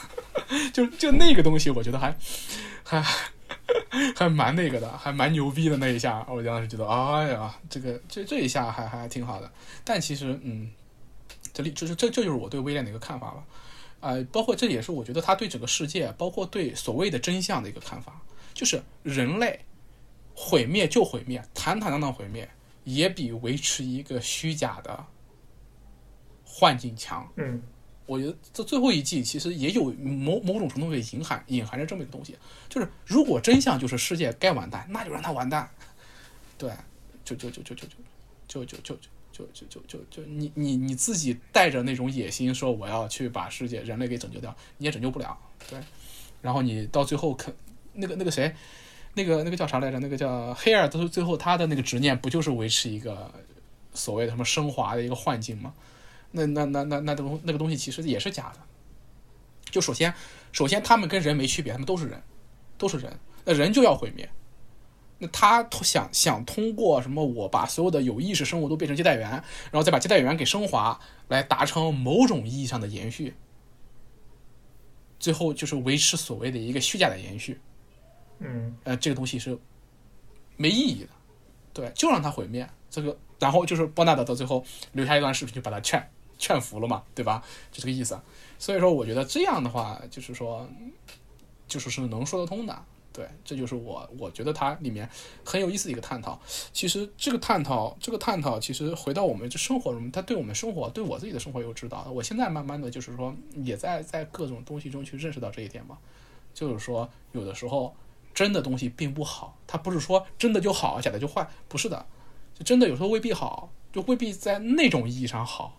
就就那个东西，我觉得还还 还蛮那个的，还蛮牛逼的那一下，我当时觉得，哎呀，这个这这一下还还挺好的。但其实，嗯，这里就是这这就是我对威廉的一个看法吧。呃，包括这也是我觉得他对整个世界，包括对所谓的真相的一个看法，就是人类毁灭就毁灭，坦坦荡荡毁灭，也比维持一个虚假的幻境强。嗯，我觉得这最后一季其实也有某某种程度的隐含隐含着这么一个东西，就是如果真相就是世界该完蛋，那就让它完蛋。对，就就就就就就就就就就就就就就你你你自己带着那种野心说我要去把世界人类给拯救掉，你也拯救不了。对，然后你到最后肯那个那个谁，那个那个叫啥来着？那个叫黑尔，都最后他的那个执念不就是维持一个所谓的什么升华的一个幻境吗？那那那那那东那个东西其实也是假的。就首先首先他们跟人没区别，他们都是人，都是人，那人就要毁灭。那他想想通过什么，我把所有的有意识生物都变成接待员，然后再把接待员给升华，来达成某种意义上的延续。最后就是维持所谓的一个虚假的延续。嗯，呃，这个东西是没意义的，对，就让它毁灭。这个，然后就是波纳德到最后留下一段视频，就把他劝劝服了嘛，对吧？就这个意思。所以说，我觉得这样的话，就是说，就是是能说得通的。对，这就是我我觉得它里面很有意思的一个探讨。其实这个探讨，这个探讨，其实回到我们这生活中，它对我们生活，对我自己的生活有指导。我现在慢慢的就是说，也在在各种东西中去认识到这一点嘛。就是说，有的时候真的东西并不好，它不是说真的就好，假的就坏，不是的。就真的有时候未必好，就未必在那种意义上好，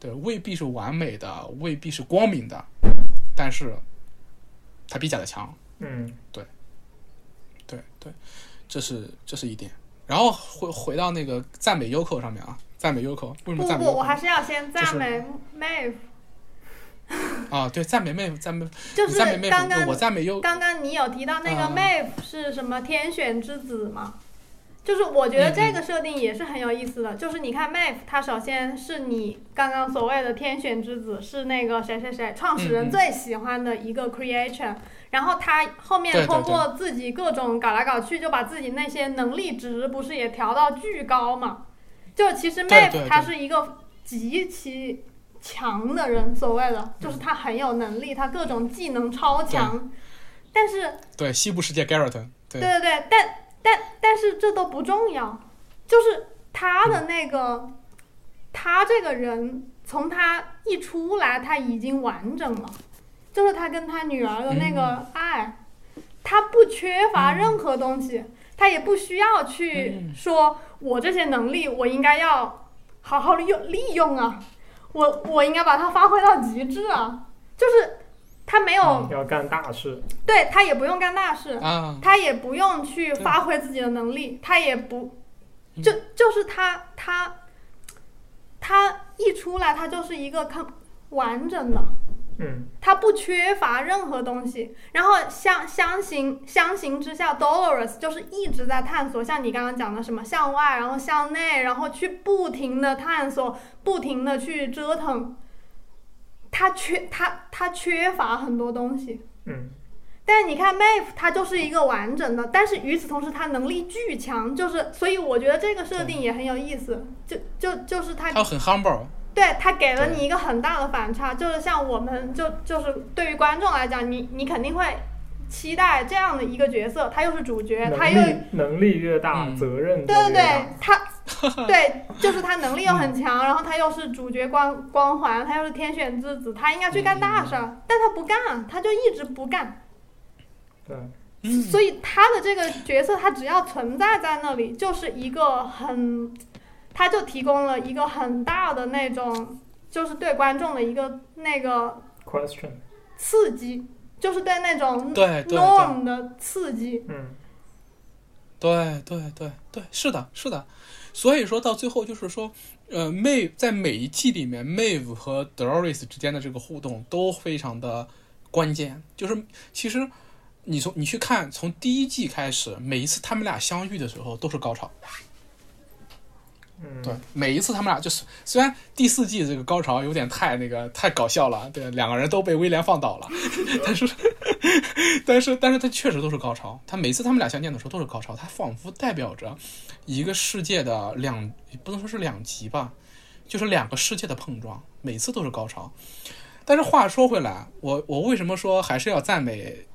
对，未必是完美的，未必是光明的，但是它比假的强。嗯，对对对，这是这是一点。然后回回到那个赞美 Yoko 上面啊，赞美 Yoko，为什么赞美不不，我还是要先赞美 Maeve，啊？对，赞美妹夫，赞美就是刚刚我赞美 Yoko，刚刚你有提到那个嗯 Maeve 是什么天选之子吗？就是我觉得嗯这个设定也是很有意思的。就是你看 Maeve，他首先是你刚刚所谓的天选之子，是那个谁谁谁创始人最喜欢的一个 creation，、然后他后面通过自己各种搞来搞去，就把自己那些能力值不是也调到巨高嘛？就其实 Maeve 他是一个极其强的人，所谓的就是他很有能力，他各种技能超强，但是对西部世界 Garrett，对。对对对，但但但是这都不重要，就是他的那个，他这个人从他一出来他已经完整了，就是他跟他女儿的那个爱，他不缺乏任何东西，他也不需要去嗯。说我这些能力我应该要好好利用利用啊，我我应该把它发挥到极致啊，就是他没有，嗯要干大事，对他也不用干大事，啊，他也不用去发挥自己的能力，他也不，嗯。就就是他他他一出来，他就是一个看完整的，嗯。他不缺乏任何东西。然后相相形相形之下，Dolores 就是一直在探索，像你刚刚讲的什么向外，然后向内，然后去不停的探索，不停的去折腾。他缺他他缺乏很多东西。嗯。但是你看 Maeve，它就是一个完整的，但是与此同时，它能力巨强，就是所以我觉得这个设定也很有意思，就就就是它他很 humble，对它给了你一个很大的反差，就是像我们就就是对于观众来讲，你你肯定会期待这样的一个角色，他又是主角，他又能力越大，嗯。责任就对对对，他对，就是他能力又很强，然后他又是主角光光环，他又是天选之子，他应该去干大事儿，但他不干，他就一直不干。对，嗯，所以他的这个角色，他只要存在在那里，就是一个很，他就提供了一个很大的那种，就是对观众的一个那个 question，刺激，就是对那种对对对 norm 的刺激。嗯对对对对，是的，是的。所以说到最后就是说，呃，Maeve 在每一季里面，Maeve 和 Dolores 之间的这个互动都非常的关键。就是其实你从你去看，从第一季开始，每一次他们俩相遇的时候都是高潮。对，每一次他们俩就是，虽然第四季这个高潮有点太那个太搞笑了，对，两个人都被威廉放倒了，但是，但是，但是他确实都是高潮。他每次他们俩相见的时候都是高潮，他仿佛代表着一个世界的两，不能说是两极吧，就是两个世界的碰撞，每次都是高潮。但是话说回来，我我为什么说还是要赞美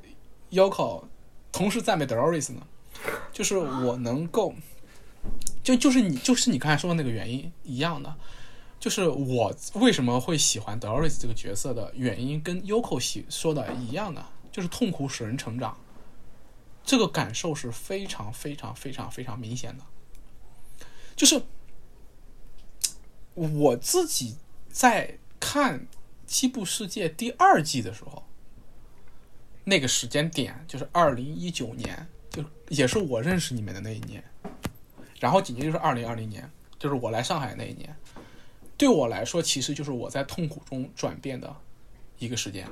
Yoko，同时赞美 Doris 呢？就是我能够。就就是你就是你刚才说的那个原因一样的，就是我为什么会喜欢 Doris 这个角色的原因，跟 Yoko 喜说的一样的，就是痛苦使人成长，这个感受是非常非常非常非常明显的。就是我自己在看《西部世界》第二季的时候，那个时间点就是二零一九年，就也是我认识你们的那一年。然后紧接着就是二零二零年，就是我来上海那一年，对我来说，其实就是我在痛苦中转变的一个时间。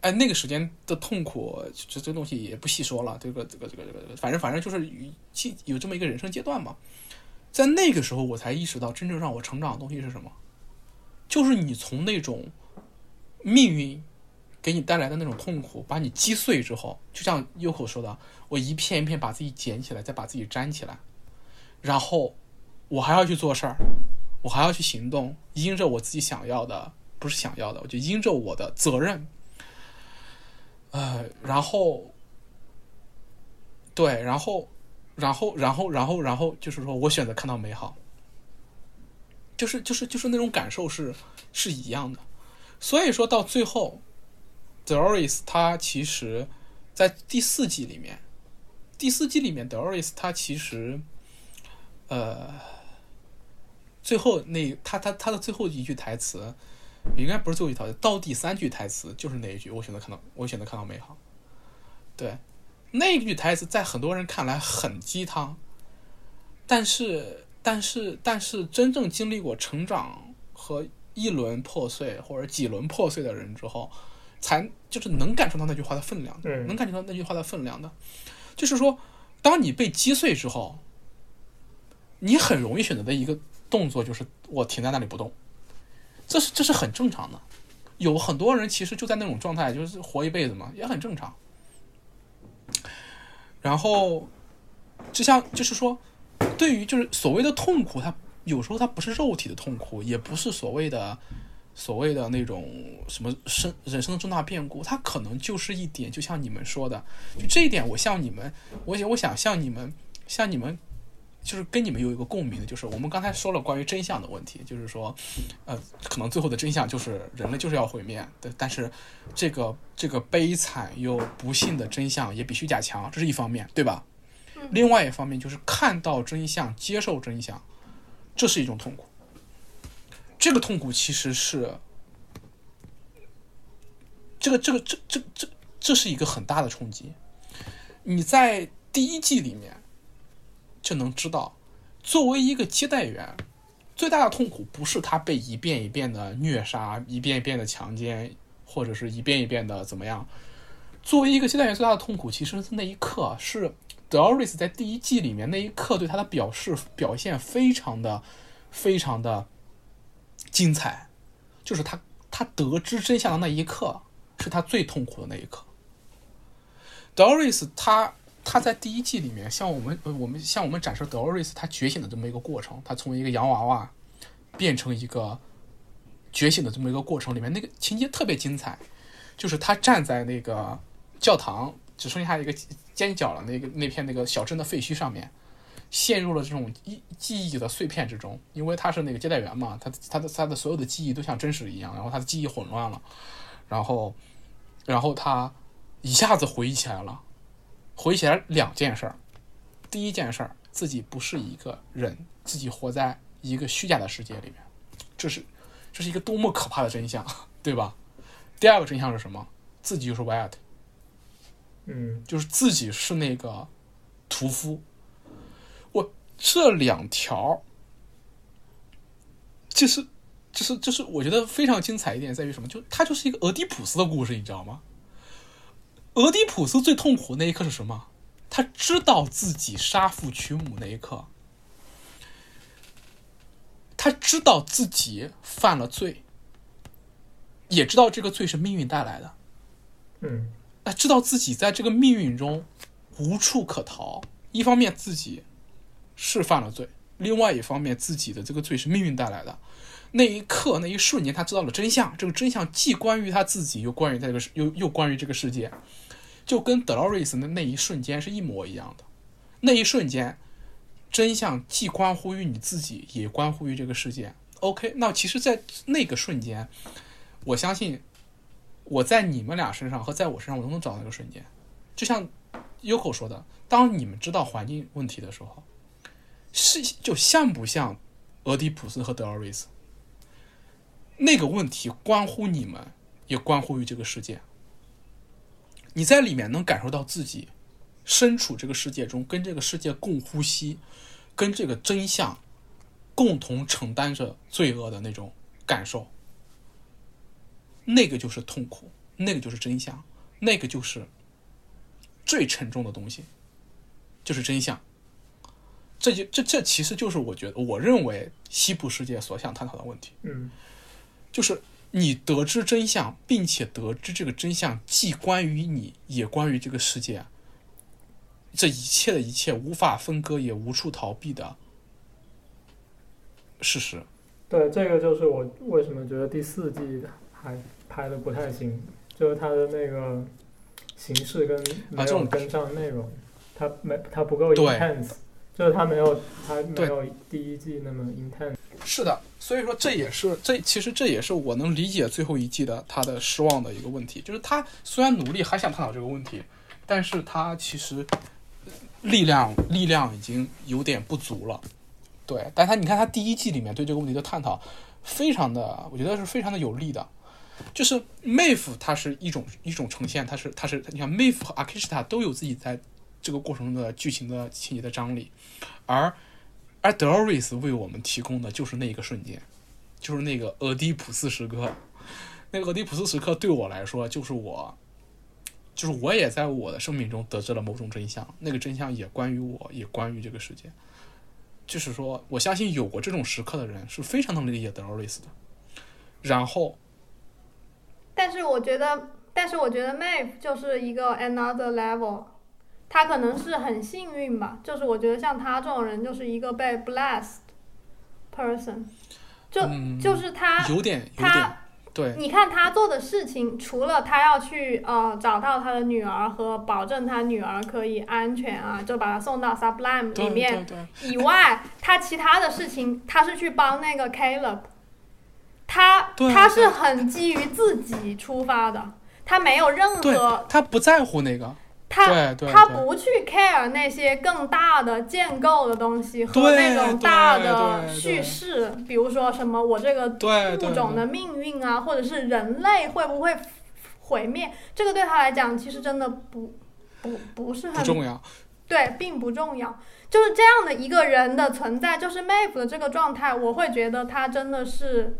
哎，那个时间的痛苦，这这东西也不细说了。这个这个这个这个，反正反正就是有有这么一个人生阶段嘛。在那个时候，我才意识到真正让我成长的东西是什么，就是你从那种命运给你带来的那种痛苦，把你击碎之后，就像优口说的，我一片一片把自己捡起来，再把自己粘起来，然后我还要去做事儿，我还要去行动，因着我自己想要的，不是想要的，我就因着我的责任，呃，然后，对，然后，然后，然后，然后，然后，就是说我选择看到美好，就是就是就是那种感受是是一样的，所以说到最后。Doris 她其实，在第四季里面，第四季里面，Doris 她其实，呃，最后那她她她的最后一句台词，应该不是最后一句台词，到第三句台词就是那一句，我选择看到，我选择看到美好。对，那句台词在很多人看来很鸡汤，但是但是但是真正经历过成长和一轮破碎或者几轮破碎的人之后。才就是能感受到那句话的分量，嗯能感觉到那句话的分量的，就是说，当你被击碎之后，你很容易选择的一个动作就是我停在那里不动，这是这是很正常的。有很多人其实就在那种状态，就是活一辈子嘛，也很正常。然后，就像就是说，对于就是所谓的痛苦，它有时候它不是肉体的痛苦，也不是所谓的。所谓的那种什么生人生的重大变故，它可能就是一点，就像你们说的，就这一点，我向你们，我想我想向你们，向你们，就是跟你们有一个共鸣的，就是我们刚才说了关于真相的问题，就是说，呃，可能最后的真相就是人类就是要毁灭，对，但是这个这个悲惨又不幸的真相也比虚假强，这是一方面，对吧？另外一方面就是看到真相，接受真相，这是一种痛苦。这个痛苦其实是这个这个这这这这是一个很大的冲击。你在第一季里面就能知道，作为一个接待员，最大的痛苦不是他被一遍一遍的虐杀，一遍一遍的强奸，或者是一遍一遍的怎么样。作为一个接待员，最大的痛苦其实是那一刻，是 Doris 在第一季里面那一刻对他的表示表现非常的非常的精彩，就是他他得知真相的那一刻是他最痛苦的那一刻。Doris 他他在第一季里面向我们我们向我们展示 Doris 他觉醒的这么一个过程，他从一个洋娃娃变成一个觉醒的这么一个过程里面，那个情节特别精彩，就是他站在那个教堂只剩下一个尖角了那个那片那个小镇的废墟上面，陷入了这种记记忆的碎片之中，因为他是那个接待员嘛，他他的他的所有的记忆都像真实一样，然后他的记忆混乱了，然后然后他一下子回忆起来了。回忆起来两件事儿，第一件事儿，自己不是一个人，自己活在一个虚假的世界里面，这是这是一个多么可怕的真相，对吧？第二个真相是什么？自己就是 Wyatt，嗯就是自己是那个屠夫。我这两条，就是就是就是，我觉得非常精彩一点在于什么？就它就是一个俄狄浦斯的故事，你知道吗？俄狄浦斯最痛苦的那一刻是什么？他知道自己杀父娶母那一刻，他知道自己犯了罪，也知道这个罪是命运带来的，嗯他知道自己在这个命运中无处可逃。一方面自己是犯了罪，另外一方面自己的这个罪是命运带来的。那一刻，那一瞬间，他知道了真相。这个真相既关于他自己，又关于这个世，又又关于这个世界。就跟 Dolores 的那一瞬间是一模一样的。那一瞬间，真相既关乎于你自己，也关乎于这个世界。OK，那其实，在那个瞬间，我相信我在你们俩身上和在我身上，我都能找到那个瞬间。就像 Yoko 说的，当你们知道环境问题的时候，是就像不像俄狄浦斯和 Dolores？那个问题关乎你们，也关乎于这个世界。你在里面能感受到自己身处这个世界中，跟这个世界共呼吸，跟这个真相共同承担着罪恶的那种感受。那个就是痛苦，那个就是真相，那个就是最沉重的东西，就是真相。这就这这其实就是我觉得我认为西部世界所想探讨的问题。嗯就是你得知真相，并且得知这个真相既关于你，也关于这个世界。这一切的一切无法分割，也无处逃避的事实。对，这个就是我为什么觉得第四季还拍的不太行，就是它的那个形式跟没啊这种有跟上内容，它没它不够对 intense，就是它没有它没有第一季那么 intense。是的，所以说这也是这其实这也是我能理解最后一季的他的失望的一个问题，就是他虽然努力还想探讨这个问题，但是他其实力量力量已经有点不足了。对，但他你看他第一季里面对这个问题的探讨，非常的，我觉得是非常的有力的。就是 Maeve 它是一种一种呈现，它是它是你看 Maeve 和 Akishita 都有自己在这个过程的剧情的情节的张力，而而 Doris 为我们提供的就是那一个瞬间，就是那个俄狄浦斯时刻。那个俄狄浦斯时刻对我来说，就是我，就是我也在我的生命中得知了某种真相。那个真相也关于我，也关于这个世界。就是说，我相信有过这种时刻的人是非常能理解 Doris 的。然后，但是我觉得，但是我觉得，Mae 就是一个 another level，他可能是很幸运吧，就是我觉得像他这种人就是一个被 blessed person，就、嗯就是他有点有点他对，你看他做的事情，除了他要去呃找到他的女儿和保证他女儿可以安全啊，就把他送到 Sublime 里面以外，他其他的事情，他是去帮那个 Caleb，他他是很基于自己出发的，他没有任何他不在乎那个，他他不去 care 那些更大的建构的东西和那种大的叙事，比如说什么我这个物种的命运啊，或者是人类会不会毁灭，这个对他来讲其实真的不不不是很不重要。对，并不重要。就是这样的一个人的存在，就是 Maeve 的这个状态，我会觉得他真的是，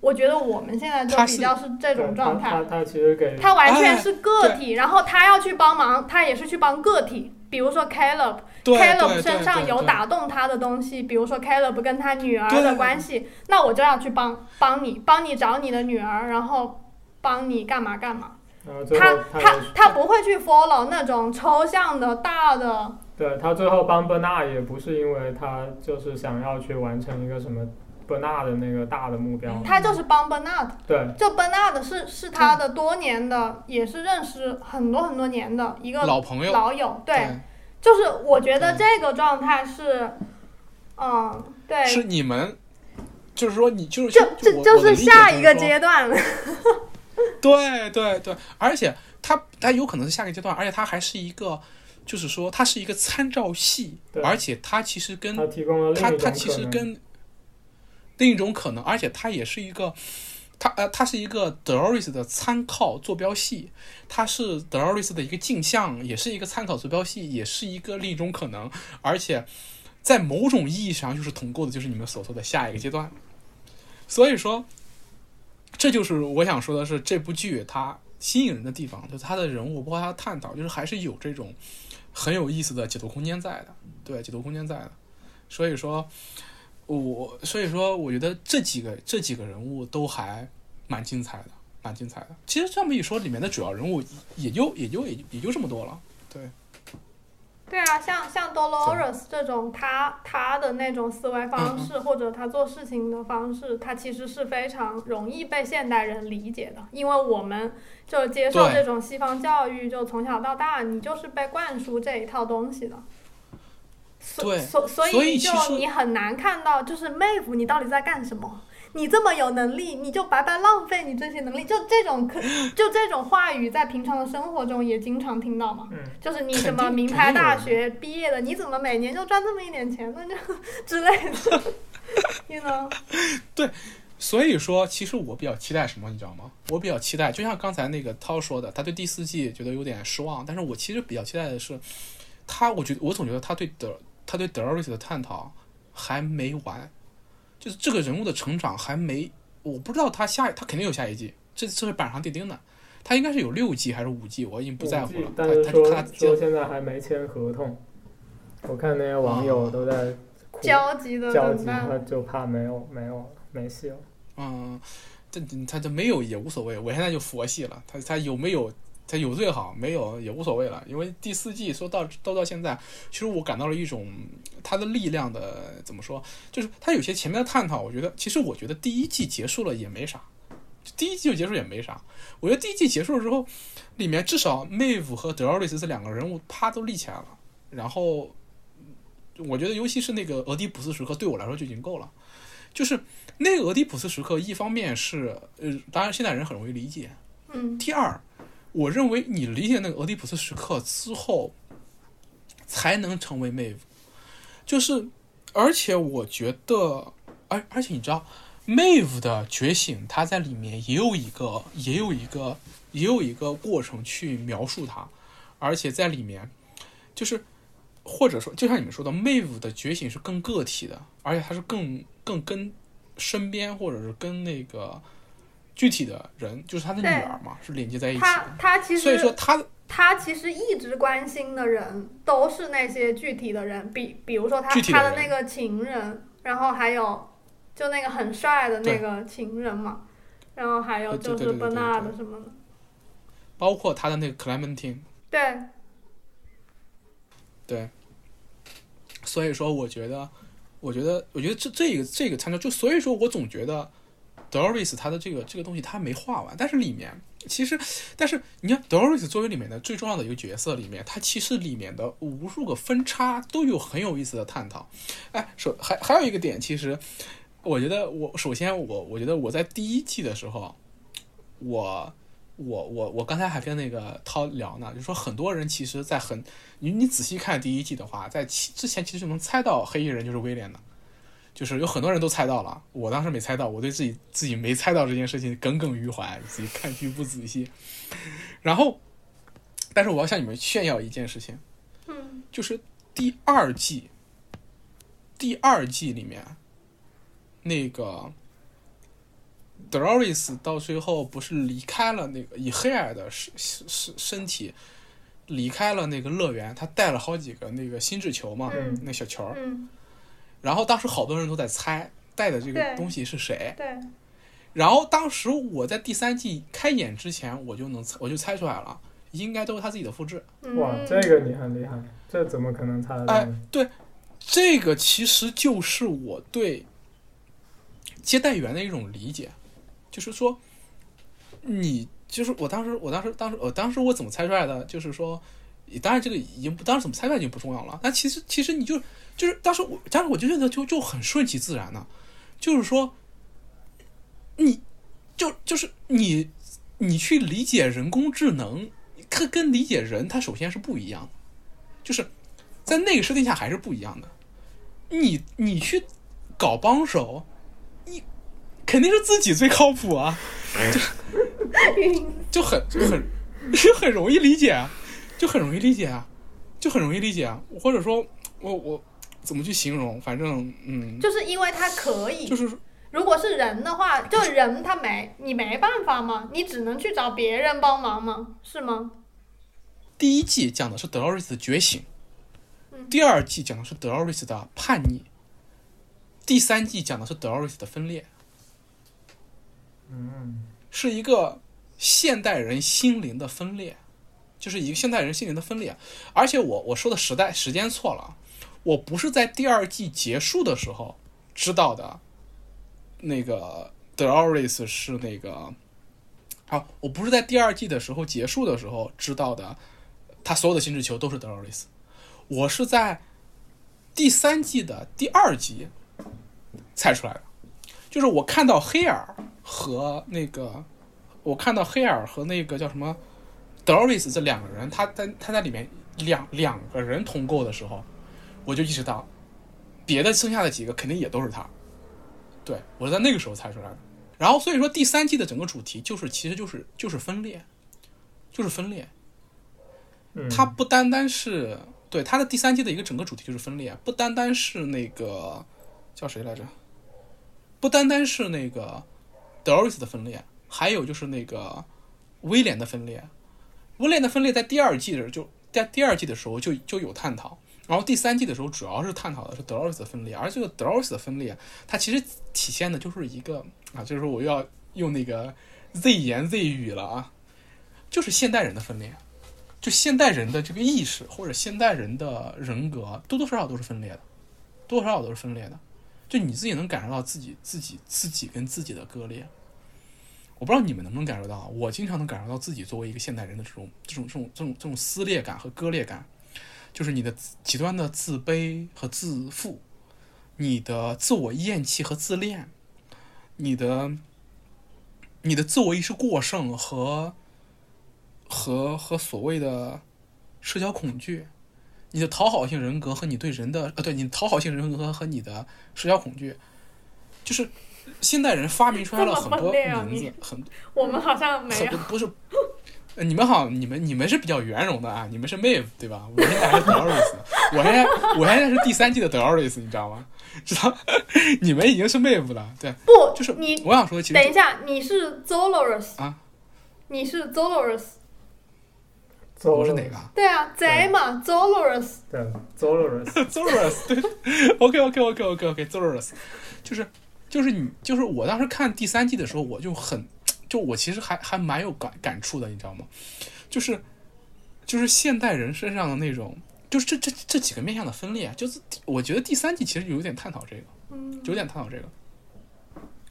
我觉得我们现在就比较是这种状态他。他他其实给他完全哎是个体，然后他要去帮忙，他也是去帮个体。比如说 Caleb，对 Caleb 身上有打动他的东西，比如说 Caleb 跟他女儿的关系，那我就要去帮帮你，帮你找你的女儿，然后帮你干嘛干嘛。他他他不会去 follow 那种抽象的大的，对他最后帮 Bernard 也不是因为他就是想要去完成一个什么 Bernard 的那个大的目标，他就是帮 Bernard。对。就 Bernard 是是他的多年的，也是认识很多很多年的一个老朋友，老友，对，对，就是我觉得这个状态是，嗯，对，是你们，就是说你就是就这就是下一个阶段，对对对，而且他他有可能是下个阶段，而且他还是一个，就是说他是一个参照系，对。而且他其实跟他提供了另一种它它其实跟另一种可能，而且它也是一个。它呃，它是一个 Dolores 的参考坐标系，它是 Dolores 的一个镜像，也是一个参考坐标系，也是一个另一种可能，而且在某种意义上就是同构的，就是你们所说的下一个阶段。所以说，这就是我想说的是，这部剧它吸引人的地方，就是它的人物，包括它的探讨，就是还是有这种很有意思的解读空间在的，对，解读空间在的。所以说，我所以说，我觉得这几个这几个人物都还蛮精彩的，蛮精彩的。其实这么一说，里面的主要人物也就也就也就也就这么多了。对，对啊，像像 Dolores 这种，他他的那种思维方式、或者他做事情的方式，他其实是非常容易被现代人理解的，因为我们就接受这种西方教育，就从小到大，你就是被灌输这一套东西的。所对所所所以就你很难看到，就是妹夫，你到底在干什么？你这么有能力，你就白白浪费你这些能力，就这种可就这种话语，在平常的生活中也经常听到嘛。嗯就是你肯什么名牌大学毕业的，你怎么每年就赚这么一点钱呢？就之类的，you know？所以说，其实我比较期待什么，你知道吗？我比较期待，就像刚才那个涛说的，他对第四季觉得有点失望，但是我其实比较期待的是，他，我觉得我总觉得他对德他对德瑞斯的探讨还没完，就是这个人物的成长还没，我不知道他下他肯定有下一季，这这是板上钉钉的，他应该是有六季还是五季，我已经不在乎了。他但是说他他说现在还没签合同，我看那些网友都在哭焦急的焦急，等待。他就怕没有没有没戏了。嗯，这他这没有也无所谓，我现在就佛系了。他他有没有他有最好，没有也无所谓了。因为第四季说到都到现在，其实我感到了一种他的力量的怎么说，就是他有些前面的探讨，我觉得其实我觉得第一季结束了也没啥，第一季就结束也没啥。我觉得第一季结束了之后，里面至少 Maeve 和 Dolores 这两个人物啪都立起来了，然后我觉得尤其是那个俄狄浦斯时刻对我来说就已经够了，就是那个俄狄浦斯时刻，一方面是呃，当然现代人很容易理解，嗯，第二，我认为你理解那个俄狄浦斯时刻之后，才能成为 Mave，就是而且我觉得，而而且你知道，Mave 的觉醒，它在里面也有一个也有一个也有一个过程去描述它，而且在里面就是。或者说，就像你们说的，Mave 的觉醒是更个体的，而且它是更更跟身边或者是跟那个具体的人，就是他的女儿嘛，是连接在一起他的。他其实所以说实他他其实一直关心的人都是那些具体的人，比比如说他的他的那个情人，然后还有就那个很帅的那个情人嘛，然后还有就是 Bernard 对。什么的，包括他的那个 Clementine，对，对。所以说，我觉得，我觉得，我觉得这这个这个参照，就所以说我总觉得 Doris 他的这个这个东西他没画完，但是里面其实，但是你看 Doris 作为里面的最重要的一个角色里面，他其实里面的无数个分叉都有很有意思的探讨。哎，首还还有一个点，其实我觉得我首先我我觉得我在第一季的时候，我。我我我刚才还跟那个涛聊呢，就说很多人其实，在很你你仔细看第一季的话，在其之前其实就能猜到黑衣人就是威廉的，就是有很多人都猜到了，我当时没猜到，我对自己自己没猜到这件事情耿耿于怀，自己看剧不仔细。然后，但是我要向你们炫耀一件事情，嗯就是第二季，第二季里面，那个 Doris 到最后不是离开了那个以黑矮的身身身体离开了那个乐园，他带了好几个那个心智球嘛，嗯那小球儿，嗯，然后当时好多人都在猜带的这个东西是谁，对，然后当时我在第三季开演之前，我就能猜我就猜出来了，应该都是他自己的复制。嗯哇，这个你很厉害，这怎么可能猜得到哎？，对，这个其实就是我对接待员的一种理解，就是说，你就是我当时，我当时，当时，我当时我怎么猜出来的？就是说，当然这个已经，当时怎么猜出来已经不重要了。但其实，其实你就就是当时我，当时我就觉得就就很顺其自然的，就是说，你就就是你你去理解人工智能，它跟理解人，它首先是不一样的，就是在那个设定下还是不一样的。你你去搞帮手，你肯定是自己最靠谱啊，就很 就很就 很容易理解啊，就很容易理解啊，就很容易理解啊。或者说，我我怎么去形容？反正嗯，就是因为他可以，就是如果是人的话，就人他没你没办法吗？你只能去找别人帮忙吗？是吗？第一季讲的是德奥瑞斯的觉醒，第二季讲的是德奥瑞斯的叛逆，第三季讲的是德奥瑞斯的分裂。嗯，是一个现代人心灵的分裂，就是一个现代人心灵的分裂。而且我我说的时代时间错了，我不是在第二季结束的时候知道的，那个德奥瑞斯是那个，好，我不是在第二季的时候结束的时候知道的，他所有的心智球都是德奥瑞斯，我是在第三季的第二集猜出来的，就是我看到黑尔和那个，我看到黑尔和那个叫什么德奥瑞斯这两个人，他在他在里面两两个人同构的时候，我就意识到，别的剩下的几个肯定也都是他。对我是在那个时候猜出来的。然后所以说第三季的整个主题就是其实就是就是分裂，就是分裂。嗯它不单单是对它的第三季的一个整个主题就是分裂，不单单是那个叫谁来着？不单单是那个 Doris 的分裂，还有就是那个威廉的分裂。威廉的分裂在第二季的时候就在第二季的时候就就有探讨，然后第三季的时候主要是探讨的是德奥瑞斯的分裂，而这个德奥瑞斯的分裂，它其实体现的就是一个啊，就是说我要用那个 Z 言 Z 语了啊，就是现代人的分裂。就现代人的这个意识或者现代人的人格，多多少少都是分裂的，多多少少都是分裂的。就你自己能感受到自己自己自己跟自己的割裂。我不知道你们能不能感受到，我经常能感受到自己作为一个现代人的这种这种这种这种这种撕裂感和割裂感，就是你的极端的自卑和自负，你的自我厌弃和自恋，你的你的自我意识过剩和和和所谓的社交恐惧，你的讨好性人格和你对人的呃，对你讨好性人格和你的社交恐惧，就是现代人发明出来了很多名字，很我们好像没有。不是。呃你们好，你们你们是比较圆融的啊，你们是 Maeve 对吧？我现在还是 Doris，，我现在我现在是第三季的 Doris，，你知道吗？知道？你们已经是 Maeve 了，对，不，就是你我想说，其实等一下，你是 Zolorus 啊？你是 Zolorus？我是哪个？啊对啊贼嘛，Zolorus。对 Zolorus，Zorus，对，OK OK OK OK OK Zorus，就是就是你就是我当时看第三季的时候，我就很就我其实还还蛮有感感触的，你知道吗？就是就是现代人身上的那种，就是这这这几个面向的分裂，就是我觉得第三季其实有点探讨这个，嗯，有点探讨这个，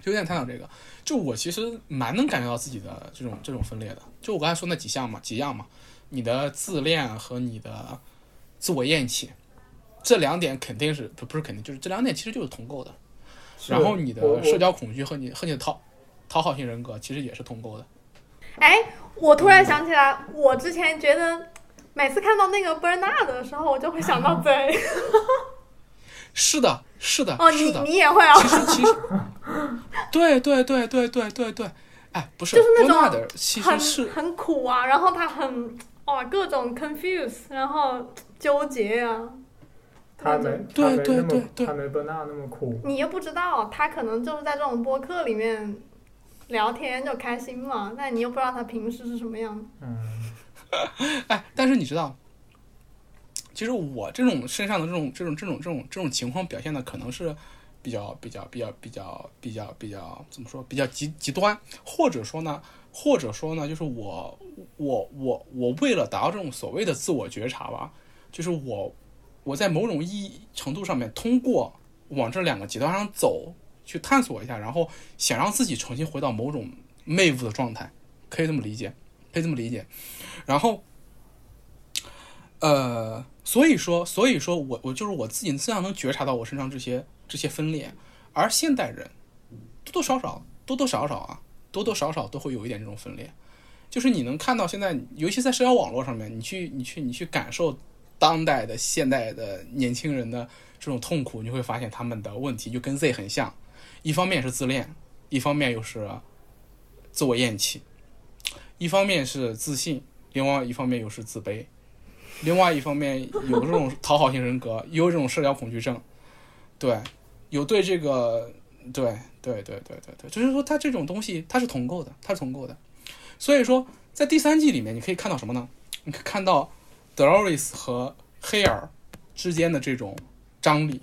有点探讨这个。就我其实蛮能感觉到自己的这种这种分裂的，就我刚才说那几项嘛，几样嘛，你的自恋和你的自我厌弃，这两点肯定是不不是肯定，就是这两点其实就是同构的。是然后你的社交恐惧和你和你的讨讨好型人格其实也是同构的。哎，我突然想起来，我之前觉得每次看到那个 Bernard 的时候，我就会想到贼。是的，是的，哦，你你也会啊？其实其实，对对对对对对对，哎，不是，就是那种其实很是很苦啊，然后他很哇各种 confuse，然后纠结啊。他没对他没那么对对对他没伯纳那么苦。你又不知道，他可能就是在这种播客里面聊天就开心嘛，但你又不知道他平时是什么样的。嗯，哎，但是你知道，其实我这种身上的这种这种这种这种这种情况表现的可能是比较比较比较比较比较比较怎么说比较极极端，或者说呢，或者说呢，就是我我我我为了达到这种所谓的自我觉察吧，就是我我在某种意义程度上面通过往这两个极端上走去探索一下，然后想让自己重新回到某种媚物的状态，可以这么理解，可以这么理解。然后，呃，所以说，所以说我我就是我自己自然能觉察到我身上这些这些分裂，而现代人多多少少多多少少啊，多多少少都会有一点这种分裂，就是你能看到现在，尤其在社交网络上面，你去你去你去感受当代的现代的年轻人的这种痛苦，你会发现他们的问题就跟 Z 很像，一方面是自恋，一方面又是自我厌弃。一方面是自信，另外一方面又是自卑，另外一方面有这种讨好型人格，有这种社交恐惧症，对，有对这个，对对对对对对，就是说他这种东西它是同构的，它是同构的，所以说在第三季里面你可以看到什么呢？你可以看到 Doris 和黑尔之间的这种张力，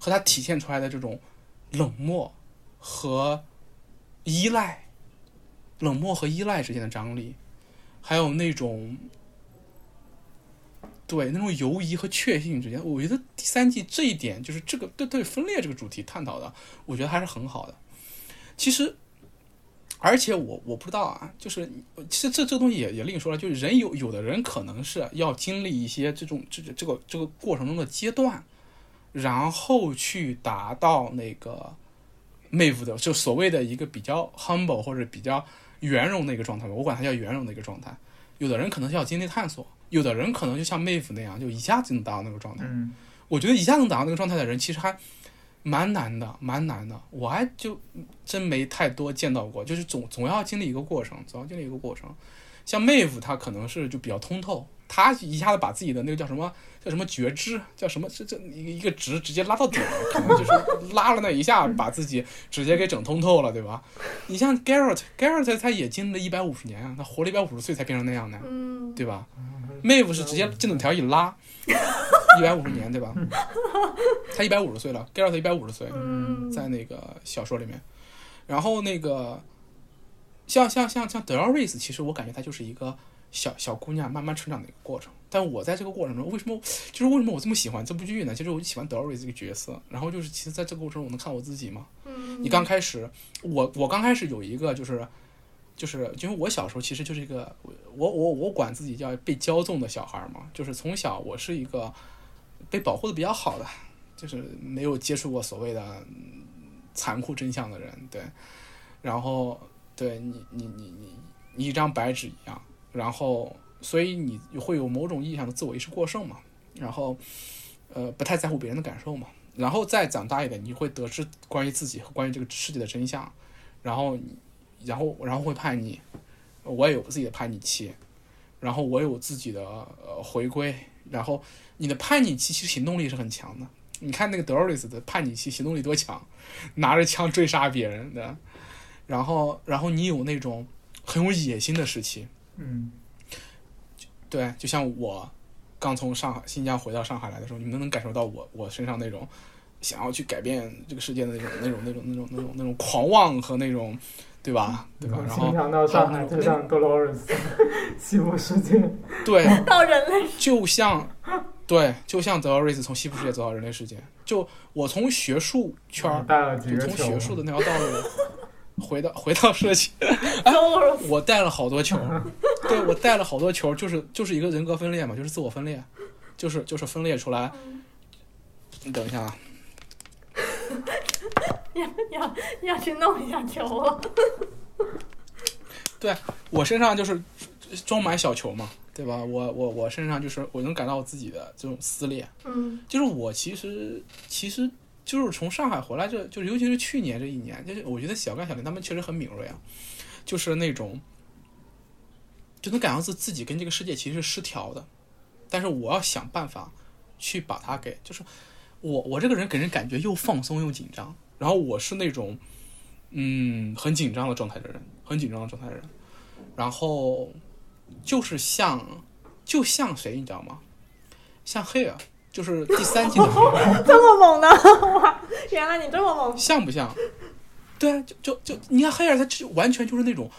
和它体现出来的这种冷漠和依赖。冷漠和依赖之间的张力，还有那种对那种犹疑和确信之间，我觉得第三季这一点就是这个对对分裂这个主题探讨的，我觉得还是很好的。其实，而且我我不知道啊，就是其实这这东西也也另说了，就是人有有的人可能是要经历一些这种这这个这个过程中的阶段，然后去达到那个妹夫的就所谓的一个比较 humble 或者比较。圆融的一个状态吧，我管它叫圆融的一个状态。有的人可能是要经历探索，有的人可能就像妹夫那样，就一下子能达到那个状态。嗯，我觉得一下子能达到那个状态的人，其实还蛮难的，蛮难的。我还就真没太多见到过，就是总总要经历一个过程，总要经历一个过程。像妹夫，他可能是就比较通透，他一下子把自己的那个叫什么叫什么觉知，叫什么这这一个一个值直接拉到顶了，可能就是拉了那一下，把自己直接给整通透了，对吧？你像 Garrett，Garrett 他也经历了一百五十年啊，他活了一百五十岁才变成那样的，嗯，对吧？妹夫是直接进度条一拉，一百五十年，对吧？他一百五十岁了，Garrett 一百五十岁，嗯，在那个小说里面，然后那个像像像像 Dolores，其实我感觉她就是一个小小姑娘慢慢成长的一个过程。但我在这个过程中，为什么就是为什么我这么喜欢这部剧呢？其实我就喜欢 Dolores 这个角色，然后就是其实在这个过程中我能看我自己嘛。嗯，你刚开始，我我刚开始有一个就是。就是，因为我小时候其实就是一个我我我管自己叫被骄纵的小孩嘛，就是从小我是一个被保护的比较好的，就是没有接触过所谓的残酷真相的人，对，然后对你你你你你一张白纸一样，然后所以你会有某种意义上的自我意识过剩嘛，然后呃不太在乎别人的感受嘛，然后再长大一点，你会得知关于自己和关于这个世界的真相，然后。然后，然后会叛逆，我也有自己的叛逆期，然后我有自己的呃回归，然后你的叛逆期其实行动力是很强的。你看那个 Doris 的叛逆期行动力多强，拿着枪追杀别人的，然后，然后你有那种很有野心的时期，嗯，对，就像我刚从上海新疆回到上海来的时候，你们能感受到我我身上那种想要去改变这个世界的那种那种那种那种那种那种狂妄和那种。对吧？对吧？然后经常到上海就像 Dolores，西部世界。对，到人类就像，对，就像 Dolores 从西部世界走到人类世界。就我从学术圈从学术的那条道路回到 回到设计，哎，我带了好多球，对我带了好多球，就是就是一个人格分裂嘛，就是自我分裂，就是就是分裂出来。你等一下啊。要要要去弄一下球了。对我身上就是装满小球嘛，对吧？我我我身上就是我能感到我自己的这种撕裂。嗯，就是我其实其实就是从上海回来这，就尤其是去年这一年，就是我觉得小刚小林他们确实很敏锐啊，就是那种就能感到自自己跟这个世界其实是失调的，但是我要想办法去把它给，就是我我这个人给人感觉又放松又紧张，然后我是那种嗯很紧张的状态的人，很紧张的状态的人，然后就是像就像谁你知道吗？像黑尔，就是第三季的 黑尔。这么猛的 哇！原来你这么猛。像不像？对啊，就就就你看黑尔，他就完全就是那种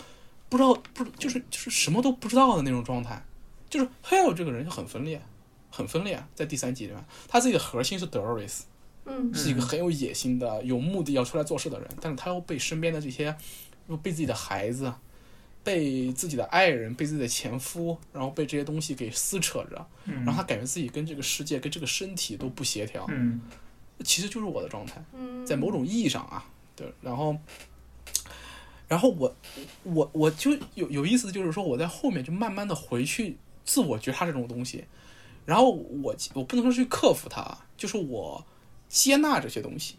不知道不就是就是什么都不知道的那种状态。就是黑尔这个人就很分裂，很分裂，在第三季里面，他自己的核心是 Doris，嗯是一个很有野心的、有目的要出来做事的人，但是他又被身边的这些，又被自己的孩子、被自己的爱人、被自己的前夫，然后被这些东西给撕扯着，嗯然后他感觉自己跟这个世界、跟这个身体都不协调，嗯其实就是我的状态。嗯，在某种意义上啊，对，然后，然后我我我就有有意思，就是说我在后面就慢慢的回去自我觉察这种东西，然后我我不能说去克服它，就是我接纳这些东西，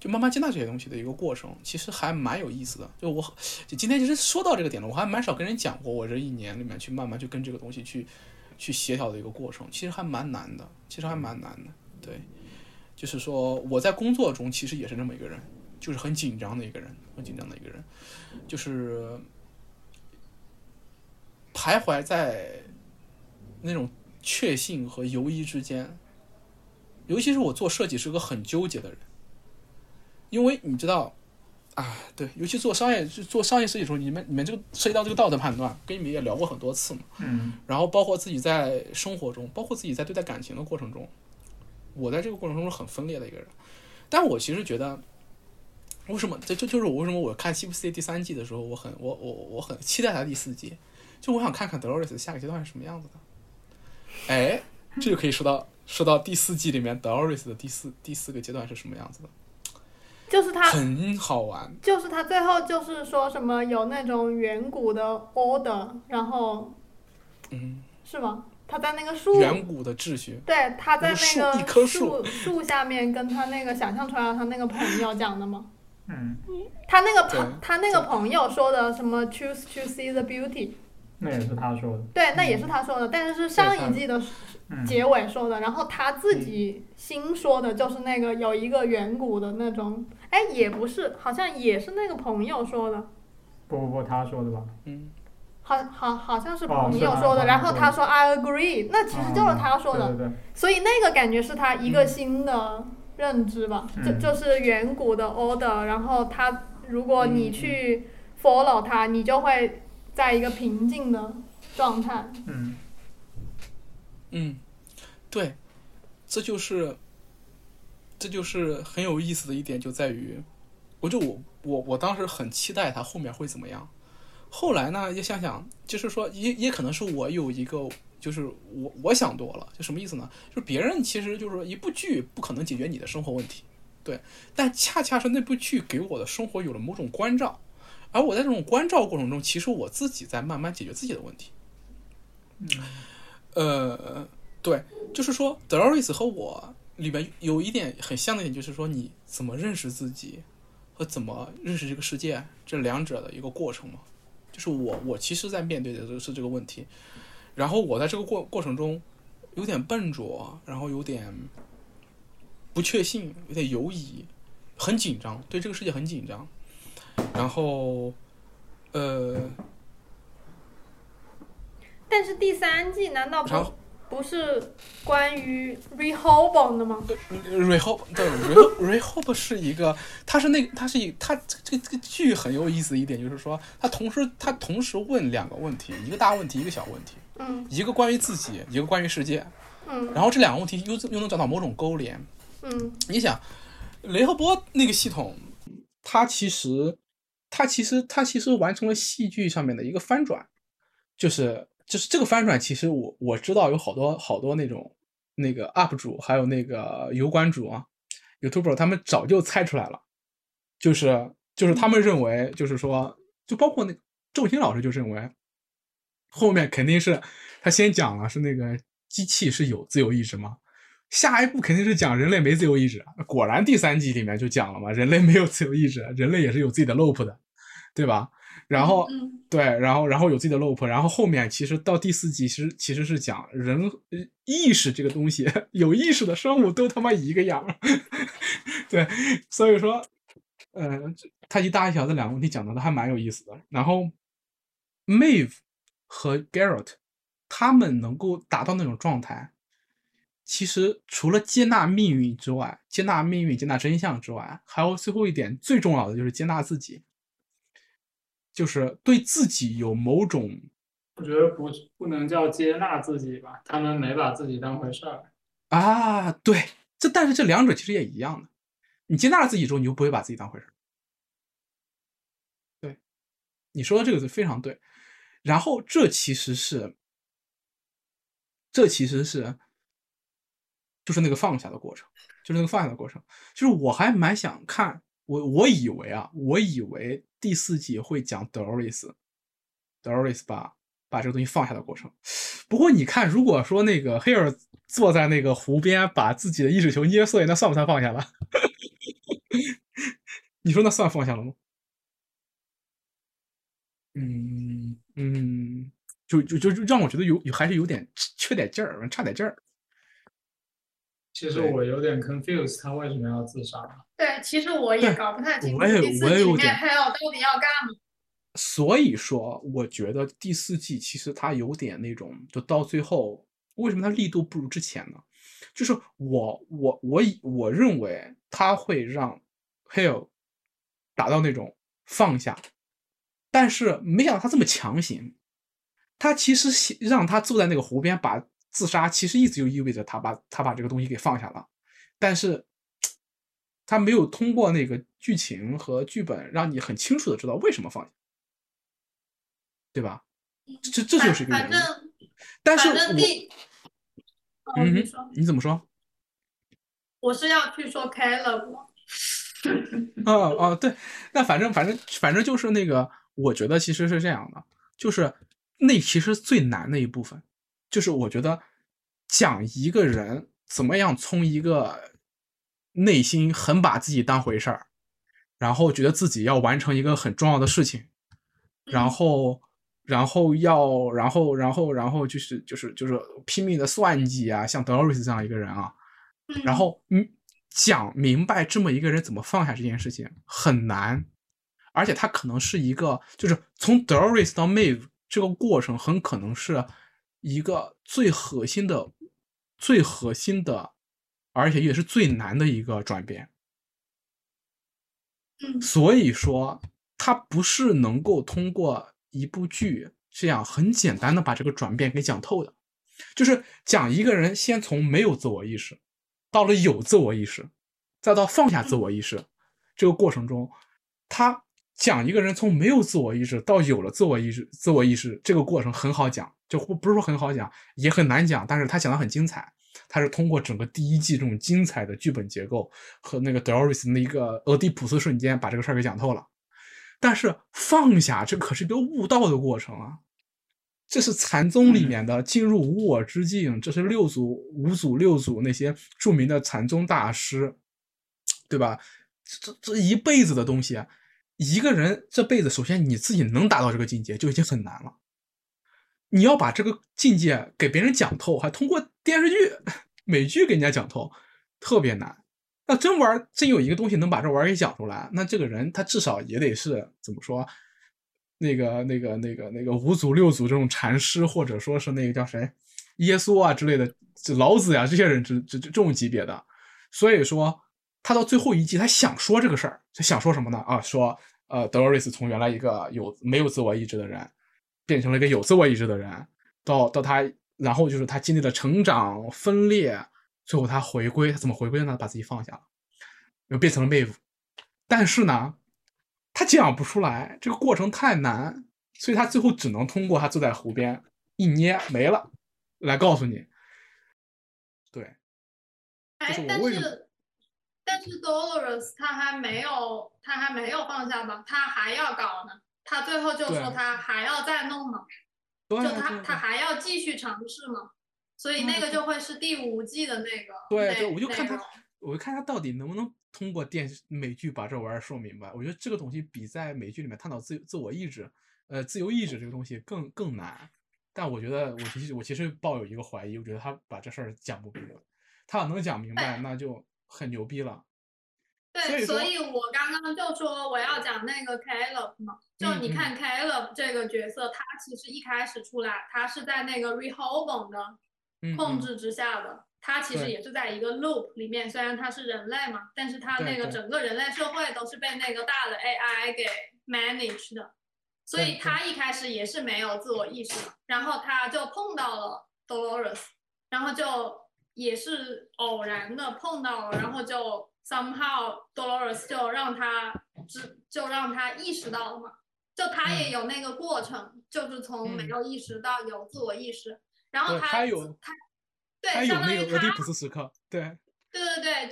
就慢慢接纳这些东西的一个过程，其实还蛮有意思的。就我就今天其实说到这个点了，我还蛮少跟人讲过我这一年里面去慢慢去跟这个东西去去协调的一个过程，其实还蛮难的，其实还蛮难的，对。就是说我在工作中其实也是这么一个人，就是很紧张的一个人，很紧张的一个人，就是徘徊在那种确信和犹疑之间。尤其是我做设计是个很纠结的人，因为你知道，啊，对，尤其做商业做商业设计的时候，你们你们这个涉及到这个道德判断，跟你们也聊过很多次嘛。嗯然后包括自己在生活中，包括自己在对待感情的过程中，我在这个过程中是很分裂的一个人。但我其实觉得，为什么这这就是我为什么我看《西部世界》第三季的时候，我很我我我很期待它第四季，就我想看看 Dolores 下个阶段是什么样子的。哎，这就可以说到说到第四季里面 Dolores 的第四第四个阶段是什么样子的，就是他，很好玩。就是他最后就是说什么有那种远古的 order，然后嗯，是吗？他在那个树，远古的秩序，对，他在那个树那一棵树树树下面跟他那个想象出来的他那个朋友讲的吗？嗯，他那个朋他那个朋友说的什么 choose to see the beauty，那也是他说的。对，那也是他说的，但是是上一季的嗯，结尾说的，然后他自己新说的就是那个有一个远古的那种，哎，也不是，好像也是那个朋友说的，不不不，他说的吧？嗯，好好好像是哦朋友说的，然后他说 I agree，那其实就是他说的，嗯对对对，所以那个感觉是他一个新的认知吧，嗯。就就是远古的 order，然后他如果你嗯去 follow 他，你就会在一个平静的状态。嗯嗯，对，这就是，这就是很有意思的一点，就在于，我就我我我当时很期待他后面会怎么样。后来呢，也想想，就是说，也也可能是我有一个，就是我我想多了，就什么意思呢？就是别人其实就是说一部剧不可能解决你的生活问题，对，但恰恰是那部剧给我的生活有了某种关照，而我在这种关照过程中，其实我自己在慢慢解决自己的问题。嗯呃，对，就是说，Doris 和我里边有一点很像的一点，就是说你怎么认识自己和怎么认识这个世界这两者的一个过程嘛。就是我，我其实在面对的都是这个问题，然后我在这个过过程中有点笨拙，然后有点不确信，有点犹疑，很紧张，对这个世界很紧张，然后，呃，但是第三季难道不是不不是关于 Rehoboam 的吗？Rehob 对 Rehob Rehob 是一个，它是那个，它是一它这个这个剧很有意思的一点就是说，它同时它同时问两个问题，一个大问题，一个小问题，嗯。一个关于自己，一个关于世界，嗯。然后这两个问题又又能找到某种勾连。嗯。你想，雷赫波那个系统，它其实它其实它其实完成了戏剧上面的一个翻转，就是就是这个翻转，其实我我知道有好多好多那种那个 UP 主，还有那个油管主啊，YouTube，他们早就猜出来了，就是就是他们认为就是说，就包括那个周星老师就认为，后面肯定是他先讲了是那个机器是有自由意志吗？下一步肯定是讲人类没自由意志。果然第三季里面就讲了嘛，人类没有自由意志，人类也是有自己的 loop 的，对吧？然后嗯对，然后然后有自己的 loop，然后后面其实到第四集，其实其实是讲人呃意识这个东西，有意识的生物都他妈一个样儿，对，所以说，呃，这他一大一小这两个问题讲的都还蛮有意思的。然后，Maeve 和 Garrett 他们能够达到那种状态，其实除了接纳命运之外，接纳命运、接纳真相之外，还有最后一点最重要的就是接纳自己。就是对自己有某种我觉得不不能叫接纳自己吧，他们没把自己当回事儿。啊，对，这但是这两者其实也一样的，你接纳了自己之后，你就不会把自己当回事儿。对，你说的这个是非常对。然后这其实是，这其实是，就是那个放下的过程，就是那个放下的过程。就是我还蛮想看，我我以为啊，我以为第四季会讲 Doris，Doris 把把这个东西放下的过程。不过你看，如果说那个黑尔坐在那个湖边，把自己的意识球捏碎，那算不算放下了？你说那算放下了吗？嗯嗯，就就就让我觉得有有还是有点 缺点劲儿，差点劲儿。其实我有点 confused，他为什么要自杀？对，其实我也搞不太清楚我也第四季里面我也有点 Hale 到底要干嘛。所以说，我觉得第四季其实它有点那种，就到最后，为什么它力度不如之前呢？就是我我我以我认为它会让 Hale 达到那种放下，但是没想到他这么强行。他其实想让他坐在那个湖边把自杀，其实意思就意味着他把他把这个东西给放下了，但是他没有通过那个剧情和剧本让你很清楚的知道为什么放下，对吧？这这就是一个原因。反正但是我嗯你说，你怎么说？我是要去说 Caleb 吗哦哦，对，那反正反正反正就是那个，我觉得其实是这样的，就是那其实最难的一部分，就是我觉得讲一个人怎么样从一个内心很把自己当回事儿，然后觉得自己要完成一个很重要的事情，然后然后要然后然后然后就是就是就是拼命的算计啊，像 Doris 这样一个人啊，然嗯。后嗯，讲明白这么一个人怎么放下这件事情很难，而且他可能是一个，就是从 Doris 到 Maeve 这个过程，很可能是一个最核心的、最核心的，而且也是最难的一个转变。嗯所以说，它不是能够通过一部剧这样很简单的把这个转变给讲透的，就是讲一个人先从没有自我意识，到了有自我意识，再到放下自我意识这个过程中，他讲一个人从没有自我意识到有了自我意识，自我意识这个过程很好讲，就不不是说很好讲，也很难讲，但是他讲的很精彩。他是通过整个第一季这种精彩的剧本结构和那个 Doris 的一个俄狄浦斯瞬间，把这个事儿给讲透了。但是放下，这可是一个悟道的过程啊！这是禅宗里面的进入无我之境，这是六祖、五祖、六祖那些著名的禅宗大师，对吧？这这一辈子的东西，一个人这辈子，首先你自己能达到这个境界就已经很难了。你要把这个境界给别人讲透，还通过电视剧、美剧给人家讲透，特别难。那真玩真有一个东西能把这玩意儿给讲出来，那这个人他至少也得是怎么说？那个、那个、那个、那个五祖六祖这种禅师，或者说是那个叫谁，耶稣啊之类的，这老子呀、这些人这这这种级别的。所以说，他到最后一季，他想说这个事儿，他想说什么呢？啊，说呃，德洛瑞斯从原来一个有没有自我意志的人，变成了一个有自我意志的人，到到他，然后就是他经历了成长分裂，最后他回归，他怎么回归呢？把自己放下了，又变成了 Maeve。但是呢，他讲不出来，这个过程太难，所以他最后只能通过他坐在湖边一捏没了，来告诉你，对，就是我，哎但为什么是但是 Dolores 他还没有他还没有放下吧？他还要搞呢。他最后就说他还要再弄呢，对就他他还要继续尝试吗？所以那个就会是第五季的那个对我就看他我就看他到底能不能通过电视美剧把这玩意儿说明白。我觉得这个东西比在美剧里面探讨自自我意志，呃，自由意志这个东西更更难。但我觉得我其实我其实抱有一个怀疑，我觉得他把这事儿讲不明白。他要能讲明白，那就很牛逼了。所对，以所以我刚刚就说我要讲那个 Caleb 嘛，就嗯你看 Caleb 这个角色，他其实一开始出来，他是在那个 Rehoboam 的控制之下的，他其实也是在一个 loop 里面，虽然他是人类嘛，但是他那个整个人类社会都是被那个大的 AI 给 manage 的，所以他一开始也是没有自我意识的，然后他就碰到了 Dolores，然后就也是偶然的碰到了，然后就 somehow Dolores 就让他知就让他意识到了嘛，就他也嗯。有那个过程，就是从没嗯。有意识到有自我意识。然后他他有他对，相当于他那个俄狄浦斯时刻，对，对对对，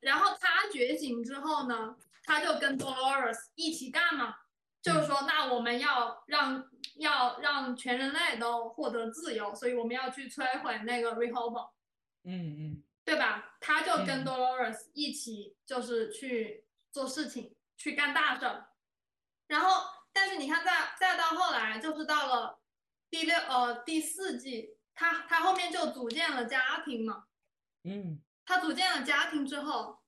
然后他觉醒之后呢，他就跟 Dolores 一起干嘛？就是嗯。说，那我们要让要让全人类都获得自由，所以我们要去摧毁那个 Rehoboam，嗯嗯对吧？他就跟嗯 Dolores 一起就是去做事情，去干大事儿。然后，但是你看再再到后来，就是到了第六呃第四季，他他后面就组建了家庭嘛。嗯他组建了家庭之后，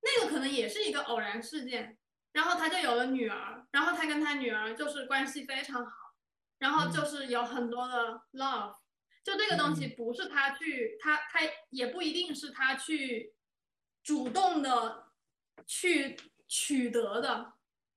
那个可能也是一个偶然事件，然后他就有了女儿，然后他跟他女儿就是关系非常好，然后就是有很多的 love，就这个东西不是他去，他他也不一定是他去主动的去取得的，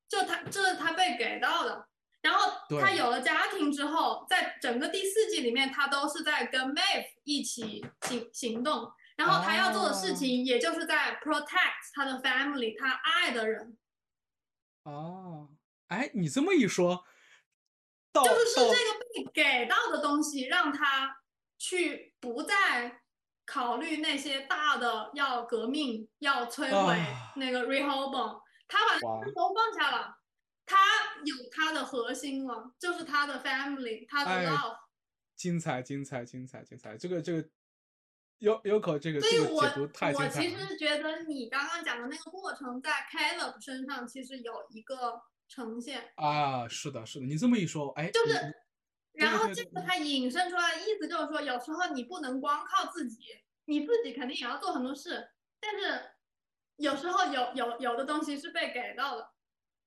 就他这是他被给到的。然后他有了家庭之后，在整个第四季里面，他都是在跟 Maeve 一起行行动，然后他要做的事情，也就是在 protect 他的 family，他爱的人，哦，哎，你这么一说，到就是是这个被给到的东西，让他去不再考虑那些大的要革命、要摧毁啊那个 Rehoboam，他把哇。那些都放下了，他有他的核心了，就是他的 family，他的哎 love。精彩精彩精彩精彩，这个这个有有口这个所以我我其。实觉得你刚刚讲的那个过程，在 Caleb 身上其实有一个呈现，啊，是的，是的，你这么一说，哎，就是你然后这个它引申出来的意思就是说，有时候你不能光靠自己，你自己肯定也要做很多事，但是有时候有有有的东西是被给到的，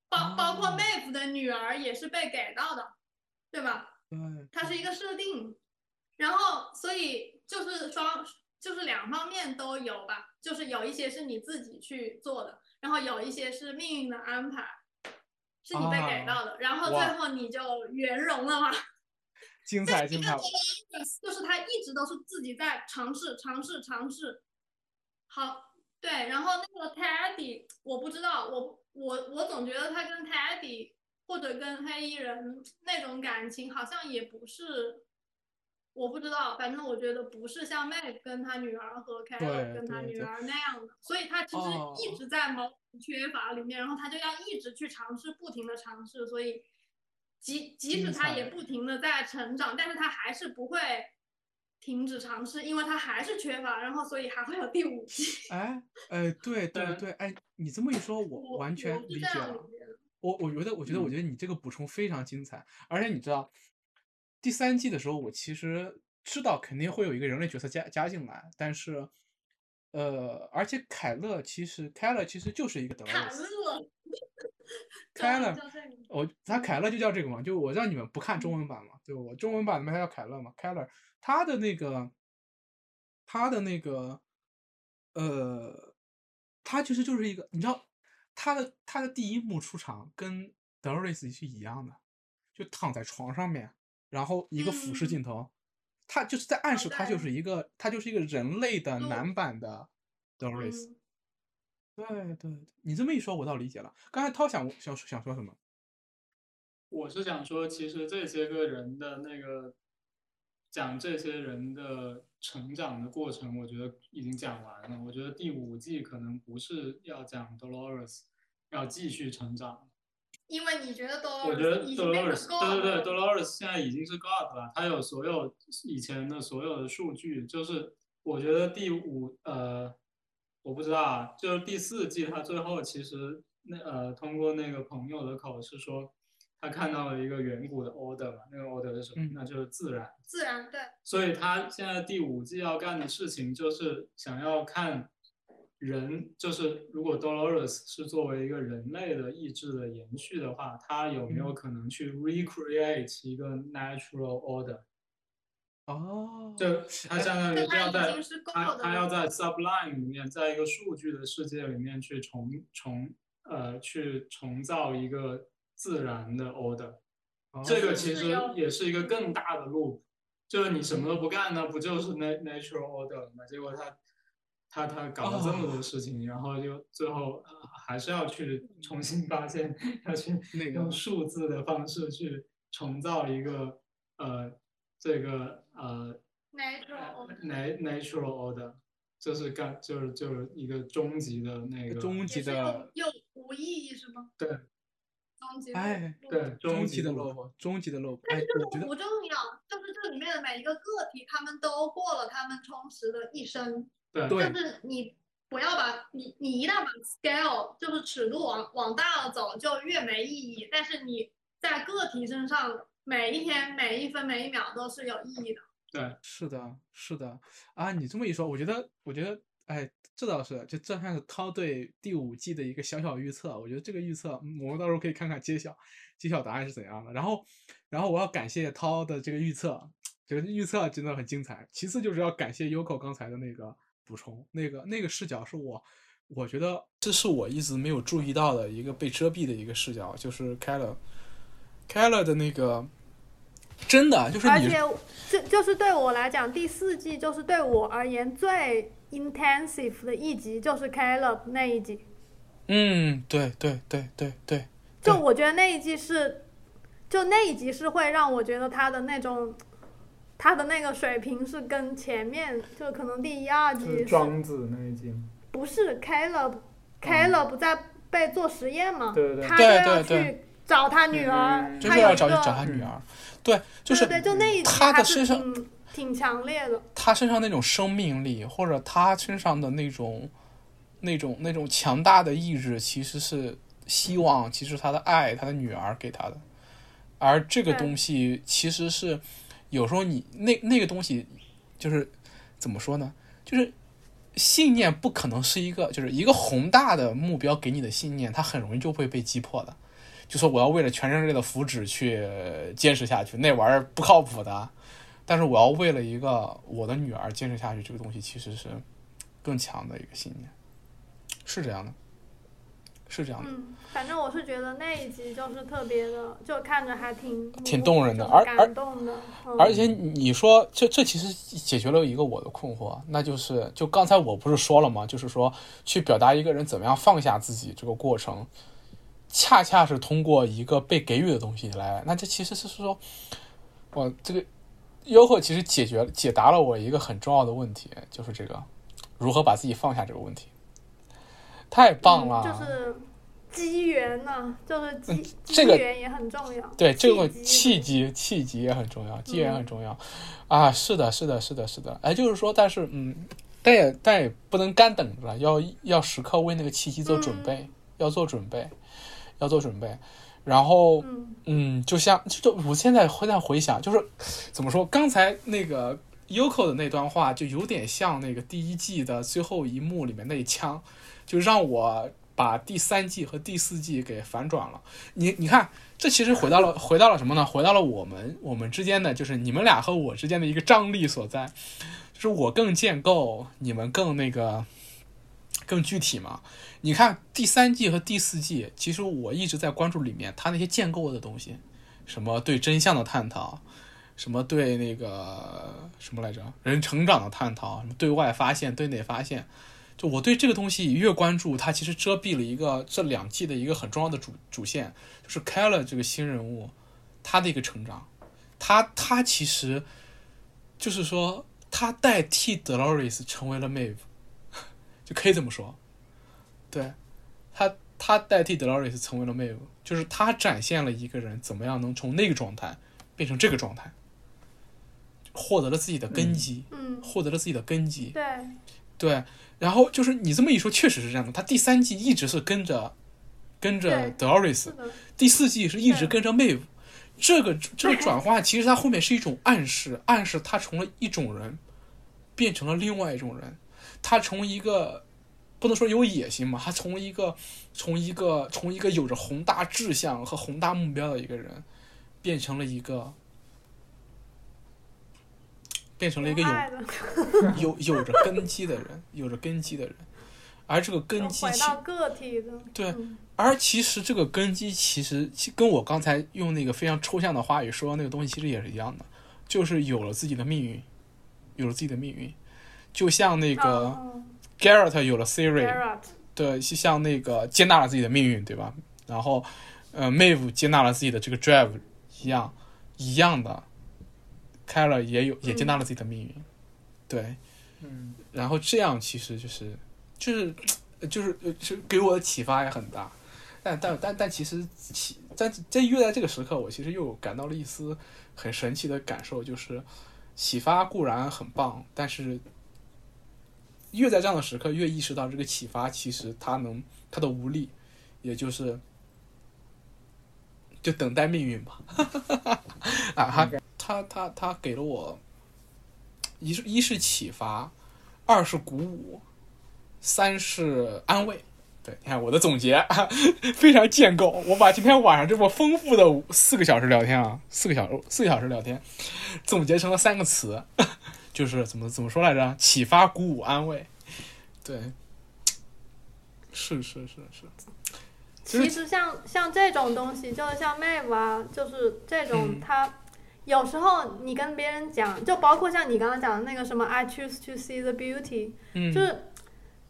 包包括哦 Maeve 的女儿也是被给到的，对吧？对它是一个设定，然后所以就是双就是两方面都有吧，就是有一些是你自己去做的，然后有一些是命运的安排，是你被给到的，然后最后你就圆融了嘛。精彩精彩，就是他一直都是自己在尝试、尝试、尝试。好，对，然后那个 Teddy，我不知道，我我我总觉得他跟 Teddy 或者跟黑衣人那种感情好像也不是，我不知道，反正我觉得不是像 Meg 跟他女儿和 l 跟他女儿那样的，所以他其实哦一直在某种缺乏里面，然后他就要一直去尝试，不停的尝试，所以即即使他也不停的在成长，但是他还是不会停止尝试，因为他还是缺乏，然后所以还会有第五季。哎哎，对对对对，哎，你这么一说，我我完全理解了。我我觉得，我觉得，我嗯觉得你这个补充非常精彩，而且你知道，第三季的时候，我其实知道肯定会有一个人类角色加加进来，但是，呃，而且凯勒其实凯勒其实就是一个德卡莱斯，勒，凯勒叫这个我他凯勒就叫这个嘛，就我让你们不看中文版嘛，就我中文版里面他叫凯勒嘛，凯勒他的那个他的那个呃，他其实就是一个，你知道他的他的第一幕出场跟德瑞斯是一样的，就躺在床上面，然后一个俯视嗯镜头，他就是在暗哦示他就是一个他就是一个人类的男版的德瑞斯。嗯对对对，你这么一说，我倒理解了。刚才涛想想想说什么？我是想说，其实这些个人的那个讲这些人的成长的过程，我觉得已经讲完了。我觉得第五季可能不是要讲 Dolores 要继续成长，因为你觉得 Dolores 我觉得 Dolores，God 对对对，Dolores 现在已经是 God 了，他有所有以前的所有的数据，就是我觉得第五呃，我不知道啊，就是第四季他最后其实那呃通过那个朋友的口是说，他看到了一个远古的 order 嘛，那个 order 是什么？嗯那就是自然。自然对，所以他现在第五季要干的事情就是想要看人，就是如果 Dolores 是作为一个人类的意志的延续的话，他有没有嗯可能去 recreate 一个 natural order？哦，就他相当于就要在经是 God 他他要。在 Sublime 里面，在一个数据的世界里面去重重呃去重造一个自然的 order。哦这个其实也是一个更大的 loop，就是你什么都不干呢，不就是 na natural order 吗？结果他他他搞了这么多事情，然后就最后、呃还是要去重新发现，要去那个用数字的方式去重造一个呃这个呃 natural order na natural order，这是干就是就是一个终极的那个终极的又又无意义是吗？对终极哎对终极的极路 loop，终极的 loop，哎但是，不重要，就是这里面的每一个个体，他们都过了他们充实的一生。对对就是你不要把你你一旦把 scale 就是尺度往往大了走，就越没意义。但是你在个体身上，每一天每一分每一秒都是有意义的。对是的，是的啊，你这么一说，我觉得，我觉得，哎，这倒是，就这算是涛对第五季的一个小小预测。我觉得这个预测，嗯我们到时候可以看看揭晓揭晓答案是怎样的。然后，然后我要感谢涛的这个预测，这个预测真的很精彩。其次就是要感谢 Yoko 刚才的那个补充，那个那个视角是我，我觉得这是我一直没有注意到的一个被遮蔽的一个视角，就是 Keller Keller 的那个。真的就是你而且就就是对我来讲，第四季就是对我而言最 intensive 的一集，就是 Caleb 那一集。嗯，对对对对对，就我觉得那一季是，就那一集是会让我觉得他的那种，他的那个水平是跟前面就可能第一、二季是子那一集。不是 Caleb，Caleb 在被做实验嘛，对对对他就对要对对去找他女儿，嗯就是要找找他女儿，对，就是对对，就那一集他的身上挺挺强烈的，他身上那种生命力，或者他身上的那种那种那种强大的意志，其实是希望，其实他的爱，他的女儿给他的，而这个东西其实是有时候你那那个东西就是怎么说呢？就是信念不可能是一个就是一个宏大的目标给你的信念，它很容易就会被击破的。就说我要为了全人类的福祉去坚持下去，那玩意儿不靠谱的。但是我要为了一个我的女儿坚持下去，这个东西其实是更强的一个信念，是这样的，是这样的。嗯，反正我是觉得那一集就是特别的，就看着还挺挺动人的而而感动的，嗯而且你说这这其实解决了一个我的困惑，那就是就刚才我不是说了吗？就是说去表达一个人怎么样放下自己这个过程，恰恰是通过一个被给予的东西来。那这其实是说，我这个优惠其实解决解答了我一个很重要的问题，就是这个如何把自己放下这个问题。太棒了！嗯就是机缘呐、就是机、嗯这个机缘也很重要。对，这个契机，契机也很重要，机缘嗯很重要，啊，是的，是的，是的，是的，哎，就是说，但是，嗯，但也但也不能干等着，要要时刻为那个契机做准备，要做准备，要做准备，然后，嗯嗯，就像就就我现在回在回想，就是怎么说，刚才那个 Yoko 的那段话，就有点像那个第一季的最后一幕里面那一枪，就让我把第三季和第四季给反转了。你你看，这其实回到了回到了什么呢？回到了我们我们之间的，就是你们俩和我之间的一个张力所在，就是我更建构，你们更那个更具体嘛。你看第三季和第四季，其实我一直在关注里面他那些建构的东西，什么对真相的探讨，什么对那个什么来着人成长的探讨，什么对外发现、对内发现。就我对这个东西越关注，它其实遮蔽了一个这两季的一个很重要的主主线，就是 Keller 这个新人物，他的一个成长，他他其实就是说他代替 Dolores 成为了 Mave，就可以这么说，对他他代替 Dolores 成为了 Maeve，就是他展现了一个人怎么样能从那个状态变成这个状态，获得了自己的根基，嗯，获得了自己的根基。对，对，然后就是你这么一说，确实是这样的。他第三季一直是跟着跟着对 Dolores，第四季是一直跟着 Maeve。这个这个转化，其实它后面是一种暗示，暗示他从了一种人变成了另外一种人，他从一个不能说有野心嘛，他从一个从一个从一个有着宏大志向和宏大目标的一个人，变成了一个变成了一个有 有有着根基的人，有着根基的人，而这个根基其个体的，对嗯。而其实这个根基其实跟我刚才用那个非常抽象的话语说的那个东西其实也是一样的，就是有了自己的命运，有了自己的命运，就像那个嗯 Garrett 有了嗯 Siri，对，就像那个接纳了自己的命运，对吧？然后，呃，Maeve 接纳了自己的这个 Drive 一样一样的 k y l a 也有也接纳了自己的命运，对，嗯，然后这样其实就是就是就是呃是给我的启发也很大，但但但但其实启在在越在这个时刻，我其实又感到了一丝很神奇的感受，就是启发固然很棒，但是越在这样的时刻，越意识到这个启发其实它能它的无力，也就是就等待命运吧。啊，他他他他给了我一是一是启发，二是鼓舞，三是安慰。对，你看我的总结 非常建构，我把今天晚上这么丰富的四个小时聊天啊，四个小时四个小时聊天，总结成了三个词，就是怎么怎么说来着？启发、鼓舞、安慰。对，是是是是，其实像像这种东西，就是像 Mave 啊，就是这种嗯它。有时候你跟别人讲，就包括像你刚刚讲的那个什么 “I choose to see the beauty”，、嗯，就是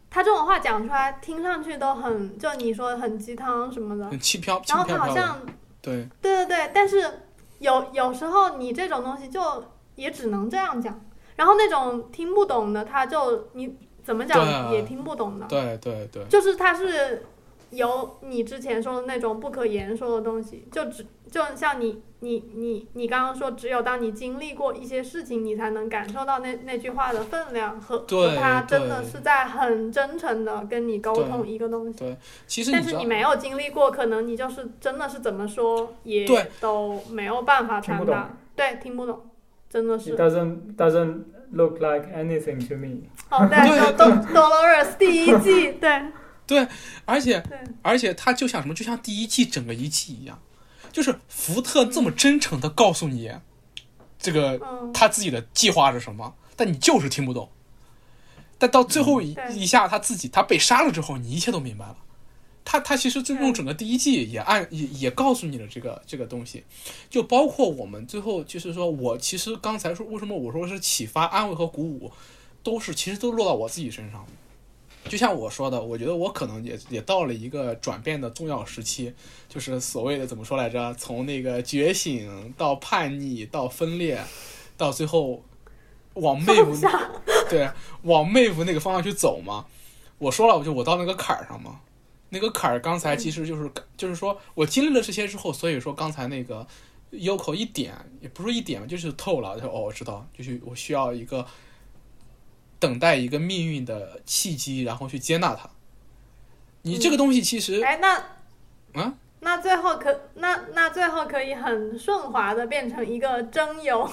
他这种话讲出来，听上去都很，就你说很鸡汤什么的。很轻飘轻然后他好像对对对对，但是有有时候你这种东西就也只能这样讲，然后那种听不懂的，他就你怎么讲也听不懂的，对对对，就是他是有你之前说的那种不可言说的东西，就只就像你你你你刚刚说，只有当你经历过一些事情，你才能感受到那那句话的分量和和他真的是在很真诚的跟你沟通一个东西。其实但是你，没有经历过，可能你就是真的是怎么说也都没有办法传达，对，听不懂，真的 It 是。doesn't doesn't look like anything to me。哦，对对，Do Dolores 第一季，对对而且，而且它就像什么，就像第一季整个一季一样，就是福特这么真诚的告诉你，这个嗯，他自己的计划是什么，但你就是听不懂。但到最后一、一下，他自己他被杀了之后，你一切都明白了。他他其实就用对整个第一季也按也也告诉你了这个这个东西，就包括我们最后就是说我其实刚才说为什么我说是启发、安慰和鼓舞，都是其实都落到我自己身上。就像我说的，我觉得我可能也也到了一个转变的重要时期，就是所谓的怎么说来着，从那个觉醒到叛逆到分裂，到最后往妹夫对往妹夫那个方向去走嘛。我说了，我就我到那个坎儿上嘛，那个坎儿刚才其实就是就是说我经历了这些之后，所以说刚才那个 Yoko 一点也不是一点，就是透了，就哦我知道，就是我需要一个等待一个命运的契机，然后去接纳它。你这个东西其实，哎，那啊，那最后可那那最后可以很顺滑的变成一个真友，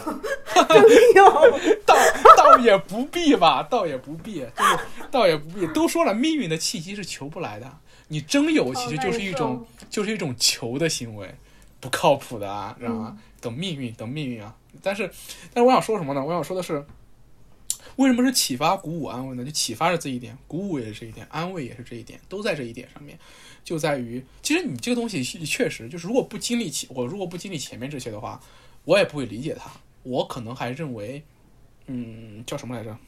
真友，倒倒也不必吧，倒也不必，就是倒也不必。都说了，命运的契机是求不来的，你真有其实就是一种、就是一种求的行为，不靠谱的啊，知道吗？等命运，等命运啊！但是，但是我想说什么呢？我想说的是，为什么是启发、鼓舞、安慰呢？就启发是这一点，鼓舞也是这一点，安慰也是这一点，都在这一点上面。就在于，其实你这个东西确实就是，如果不经历前，我如果不经历前面这些的话，我也不会理解它。我可能还认为，嗯，叫什么来着？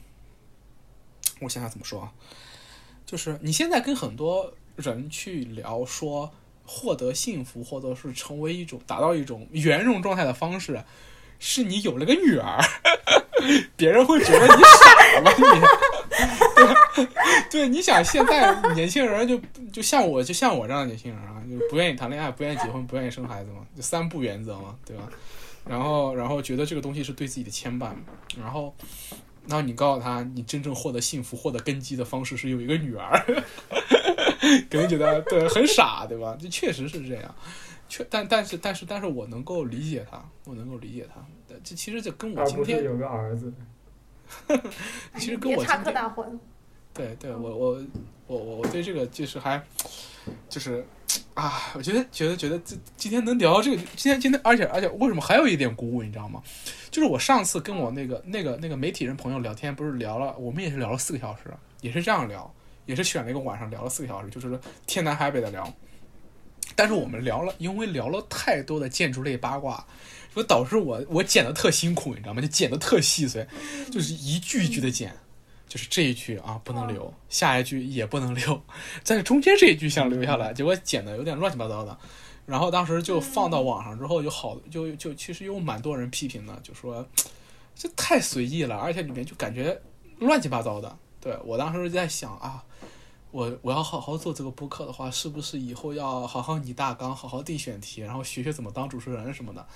我想想怎么说啊？就是你现在跟很多人去聊说获得幸福，或者是成为一种达到一种圆融状态的方式，是你有了个女儿，别人会觉得你傻了吧你？对对，你想现在年轻人就就像我，就像我这样的年轻人啊，就不愿意谈恋爱，不愿意结婚，不愿意生孩子嘛，就三不原则嘛，对吧？然后，然后觉得这个东西是对自己的牵绊，然后，然后你告诉他，你真正获得幸福、获得根基的方式是有一个女儿，肯定觉得对很傻，对吧？这确实是这样，确但但是但是但是我能够理解他，我能够理解他。这其实这跟我今天有个儿子。其实跟我今天科打诨。对对，我我我我我对这个就是还就是啊，我觉得觉得觉得这今天能聊到这个，今天今天，而且而且为什么还有一点鼓舞，你知道吗？就是我上次跟我那个那个那个媒体人朋友聊天，不是聊了，我们也是聊了四个小时，也是这样聊，也是选了一个晚上聊了四个小时，就是天南海北的聊。但是我们聊了，因为聊了太多的建筑类八卦，就导致我我剪的特辛苦，你知道吗？就剪的特细碎，就是一句一句的剪。就是这一句啊不能留，下一句也不能留，在中间这一句想留下来，结果剪的有点乱七八糟的，然后当时就放到网上之后，就好就就其实有蛮多人批评的，就说这太随意了，而且里面就感觉乱七八糟的。对我当时就在想啊，我我要好好做这个播客的话，是不是以后要好好拟大纲，好好定选题，然后学学怎么当主持人什么的。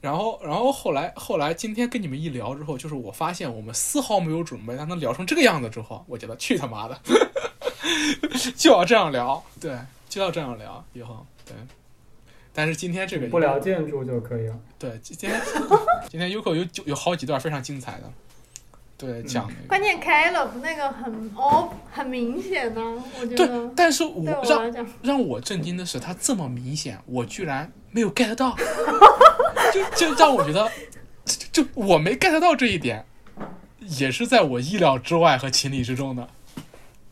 然后，然后后来，后来今天跟你们一聊之后，就是我发现我们丝毫没有准备，但能聊成这个样子之后，我觉得去他妈的，就要这样聊，对，就要这样聊，以后对。但是今天这个不聊建筑就可以了。对，今天 今天 Uko 有有好几段非常精彩的，对，讲那个。关键 Caleb 那个很哦，很明显呢、我觉得对得，但是我让，让我震惊的是，他这么明显，我居然没有 get 到，就就让我觉得，就就我没 get 到这一点，也是在我意料之外和情理之中的。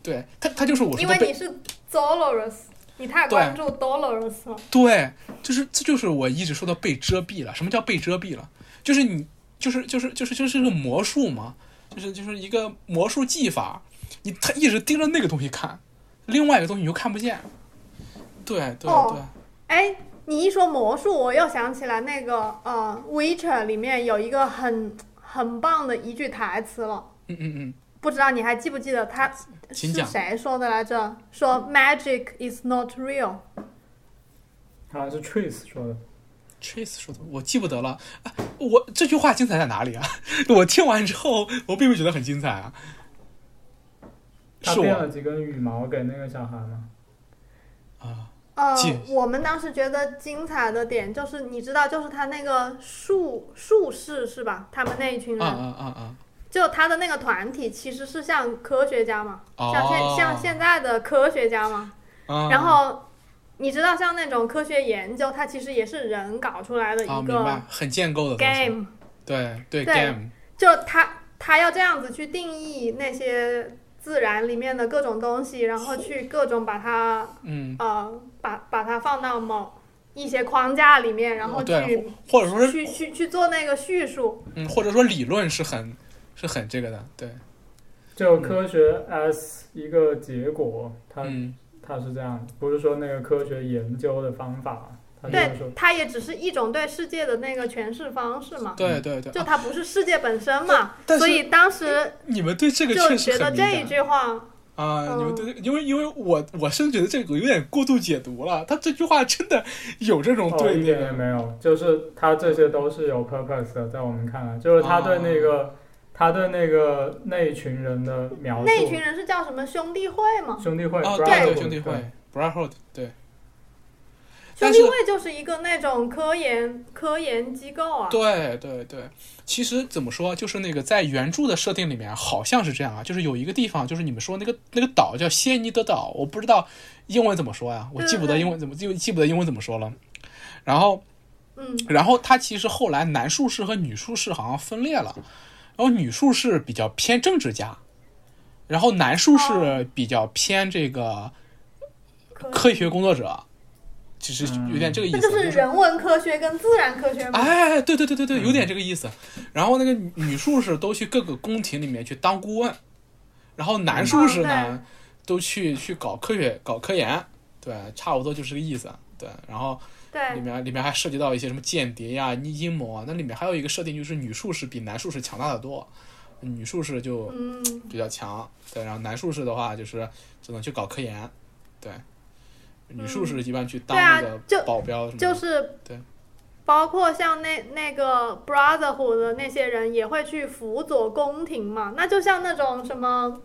对他，他就是我说的因为你是 Dolores，你太关注 Dolores 了。对，就是这就是我一直说的被遮蔽了。什么叫被遮蔽了？就是你就是就是就是就是个魔术嘛，就是就是一个魔术技法，你他一直盯着那个东西看，另外一个东西你又看不见。对对哦对。哎，你一说魔术，我又想起来那个呃，《Witcher》里面有一个很很棒的一句台词了，嗯嗯嗯，不知道你还记不记得？他是谁说的来着？说 “Magic is not real”。好像是 Trace 说的。Trace 说的，我记不得了。啊、我这句话精彩在哪里啊？我听完之后，我并不觉得很精彩啊。是他变了几根羽毛给那个小孩吗？啊，呃，我们当时觉得精彩的点就是，你知道，就是他那个术术士是吧？他们那一群人，啊啊啊啊！就他的那个团体其实是像科学家嘛，哦像现像现在的科学家嘛。啊然后你知道，像那种科学研究，它其实也是人搞出来的啊，一个明白，很建构的东西。game，对对对 game，就他他要这样子去定义那些自然里面的各种东西，然后去各种把它嗯，呃把把它放到某一些框架里面，然后去、对，或者说是去去去做那个叙述。嗯，或者说理论是很是很这个的，对，就科学 as 一个结果，嗯，它是这样，不是说那个科学研究的方法，对是说，它也只是一种对世界的那个诠释方式嘛，对对对。啊就它不是世界本身嘛。但是所以当时你们对这个就确实觉得很这一句话，啊！嗯你们对，因为因为我我甚至觉得这个有点过度解读了，他这句话真的有这种哦，对立一点也没有，就是他这些都是有 purpose 的，在我们看来，就是他对那个、他对那个那一群人的描述，那一群人是叫什么兄弟会吗？兄弟会，哦，对对，兄弟会 brotherhood，对，兄弟会就是一个那种科研科研机构啊。对对对，其实怎么说，就是那个在原著的设定里面好像是这样啊，就是有一个地方，就是你们说那个那个岛叫仙尼德岛，我不知道英文怎么说呀，我记不得英文怎么记记不得英文怎么说了。然后，嗯，然后他其实后来男术士和女术士好像分裂了，然后女术士比较偏政治家，然后男术士比较偏这个科科学工作者，其实有点这个意思。那就是人文科学跟自然科学嘛。哎，对对对对对，有点这个意思。然后那个女女术士都去各个宫廷里面去当顾问，然后男术士呢、都去去搞科学搞科研，对，差不多就是这个意思。对，然后里，面里面还涉及到一些什么间谍呀、阴阴谋啊，那里面还有一个设定就是女术士比男术士强大的多。女术士就嗯，比较强，对，然后男术士的话就是只能去搞科研，对，女术士一般去当那个保镖什么的，就是对，包括像那那个 Brotherhood 的那些人也会去辅佐宫廷嘛，那就像那种什么。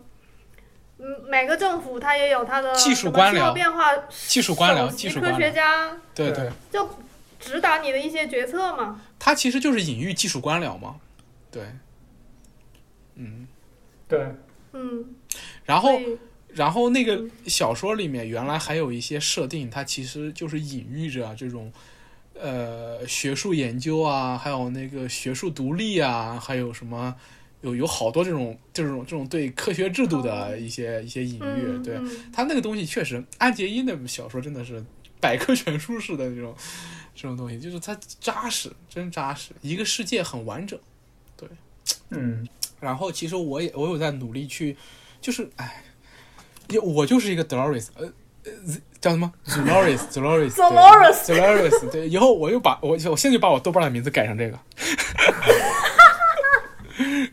嗯，每个政府它也有它的技术官僚变化技术官僚技术科学家对对对，就指导你的一些决策嘛。它其实就是隐喻技术官僚嘛，对，嗯，对，嗯，然后然后那个小说里面原来还有一些设定，它其实就是隐喻着这种呃学术研究啊，还有那个学术独立啊，还有什么有有好多这种这种这种对科学制度的一些一些隐喻。对他那个东西确实，安杰伊那部小说真的是百科全书式的这种这种东西，就是它扎实，真扎实，一个世界很完整。对嗯，然后其实我也我有在努力去，就是哎，因我就是一个 Dolores，呃呃叫什么？Dolores，对，以后我又把我我现在就把我豆瓣的名字改成这个，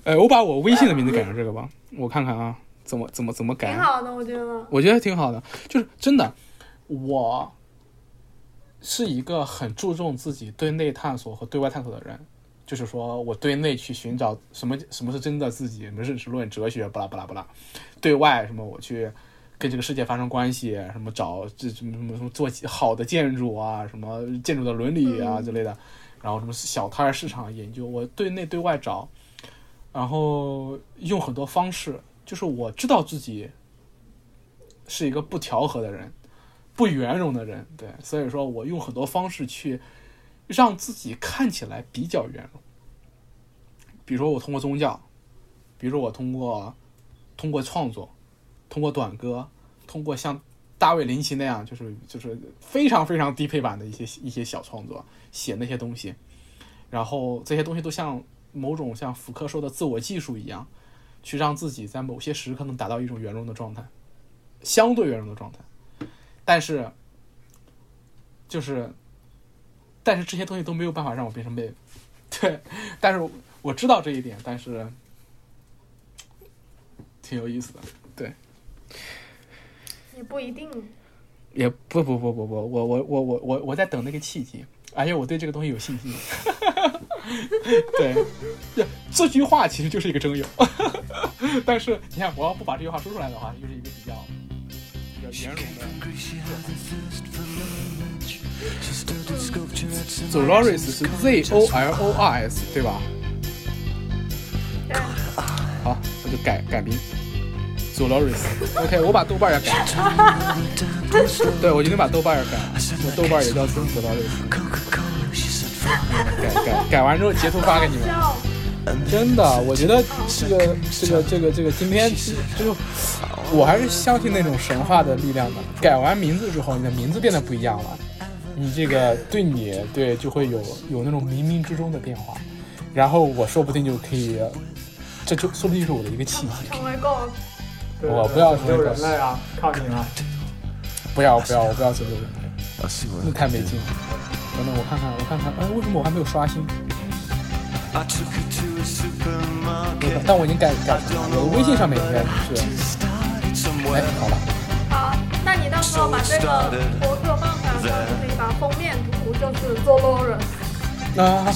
呃，我把我微信的名字改成这个吧，我看看啊，怎么怎么怎么改啊，挺好的，我觉得。我觉得挺好的，就是真的，我是一个很注重自己对内探索和对外探索的人。就是说我对内去寻找什么什么是真的自己，什么认识论、哲学，巴拉巴拉巴拉；对外什么我去跟这个世界发生关系，什么找这什么什么什么做好的建筑啊，什么建筑的伦理啊嗯之类的，然后什么小摊市场研究，我对内对外找，然后用很多方式，就是我知道自己是一个不调和的人，不圆融的人，对，所以说我用很多方式去让自己看起来比较圆融。比如说我通过宗教，比如说我通过通过创作，通过短歌，通过像大卫林奇那样，就是就是非常非常低配版的一些一些小创作，写那些东西，然后这些东西都像某种像福柯说的自我技术一样，去让自己在某些时刻能达到一种圆融的状态，相对圆融的状态。但是，就是，但是这些东西都没有办法让我变成 babe，对，但是我知道这一点，但是挺有意思的。对也不一定。也不不不不不，我我我我我我在等那个契机，而且我对这个东西有信心。对，这这句话其实就是一个征友，但是你看，我要不把这句话说出来的话，就是一个比较比较圆融的。Zoloris 是 Z O L O R S 对吧？好，那就改改名 Zoloris。OK，我把豆瓣也改了。对，我决定把豆瓣也改了，我豆瓣也叫 Zoloris。改改改完之后截图发给你们。真的，我觉得这个这个这个这个今天就我还是相信那种神话的力量的。改完名字之后，你的名字变得不一样了，你这个对你对就会有有那种冥冥之中的变化，然后我说不定就可以，这就说不定是我的一个契机。我不要拯救人类啊，靠你了。不要不要，我不要拯救人类，那太没劲了。等等，我看看，我看看，哎，为什么我还没有刷新？但我已经改改成了，我的微信上面应该是，哎，好了。好，那你到时候把这个博客放上，就可以把封面图就是 Dolores。啊，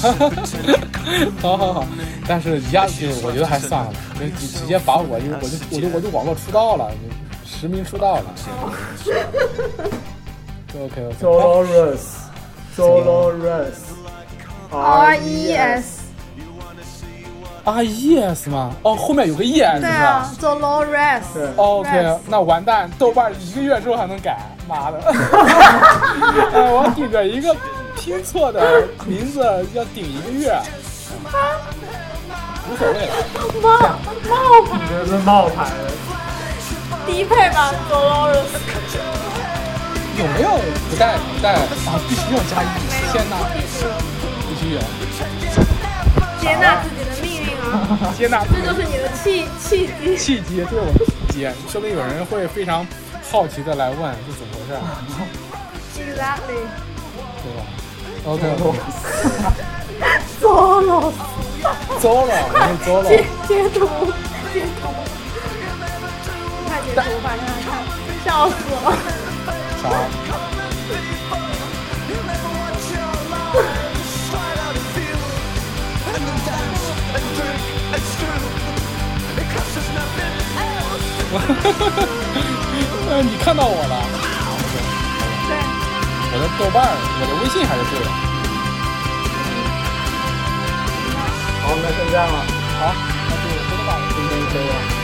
好好好，但是一下子就我觉得还是算了直直接把我就我就我就我就网络出道了，实名出道了。OK OK。Dolores Dolores R E S，啊 ES 吗？哦，后面有个 ES 是对啊吧，Zoloris。？OK，那完蛋，豆瓣一个月之后还能改，妈的！哎，我顶着一个拼错的名字要顶一个月，无所谓了。冒冒牌你这是冒牌的。低配版 Zoloris。有没有？不带不带啊？必须要加一，天呐，必须有，接纳自己的命运啊，接纳这就是你的契契机。契机，对我的契机，说不定有人会非常好奇的来问是怎么回事，Exactly。对吧？OK，糟了，糟了，我是糟了。截截图截图，快截图吧，让他看，笑死了。啥？呃，你看到我了。对，我的豆瓣儿，我的微信还是对的。好，那先这样了，好，那就回头吧。今天这样。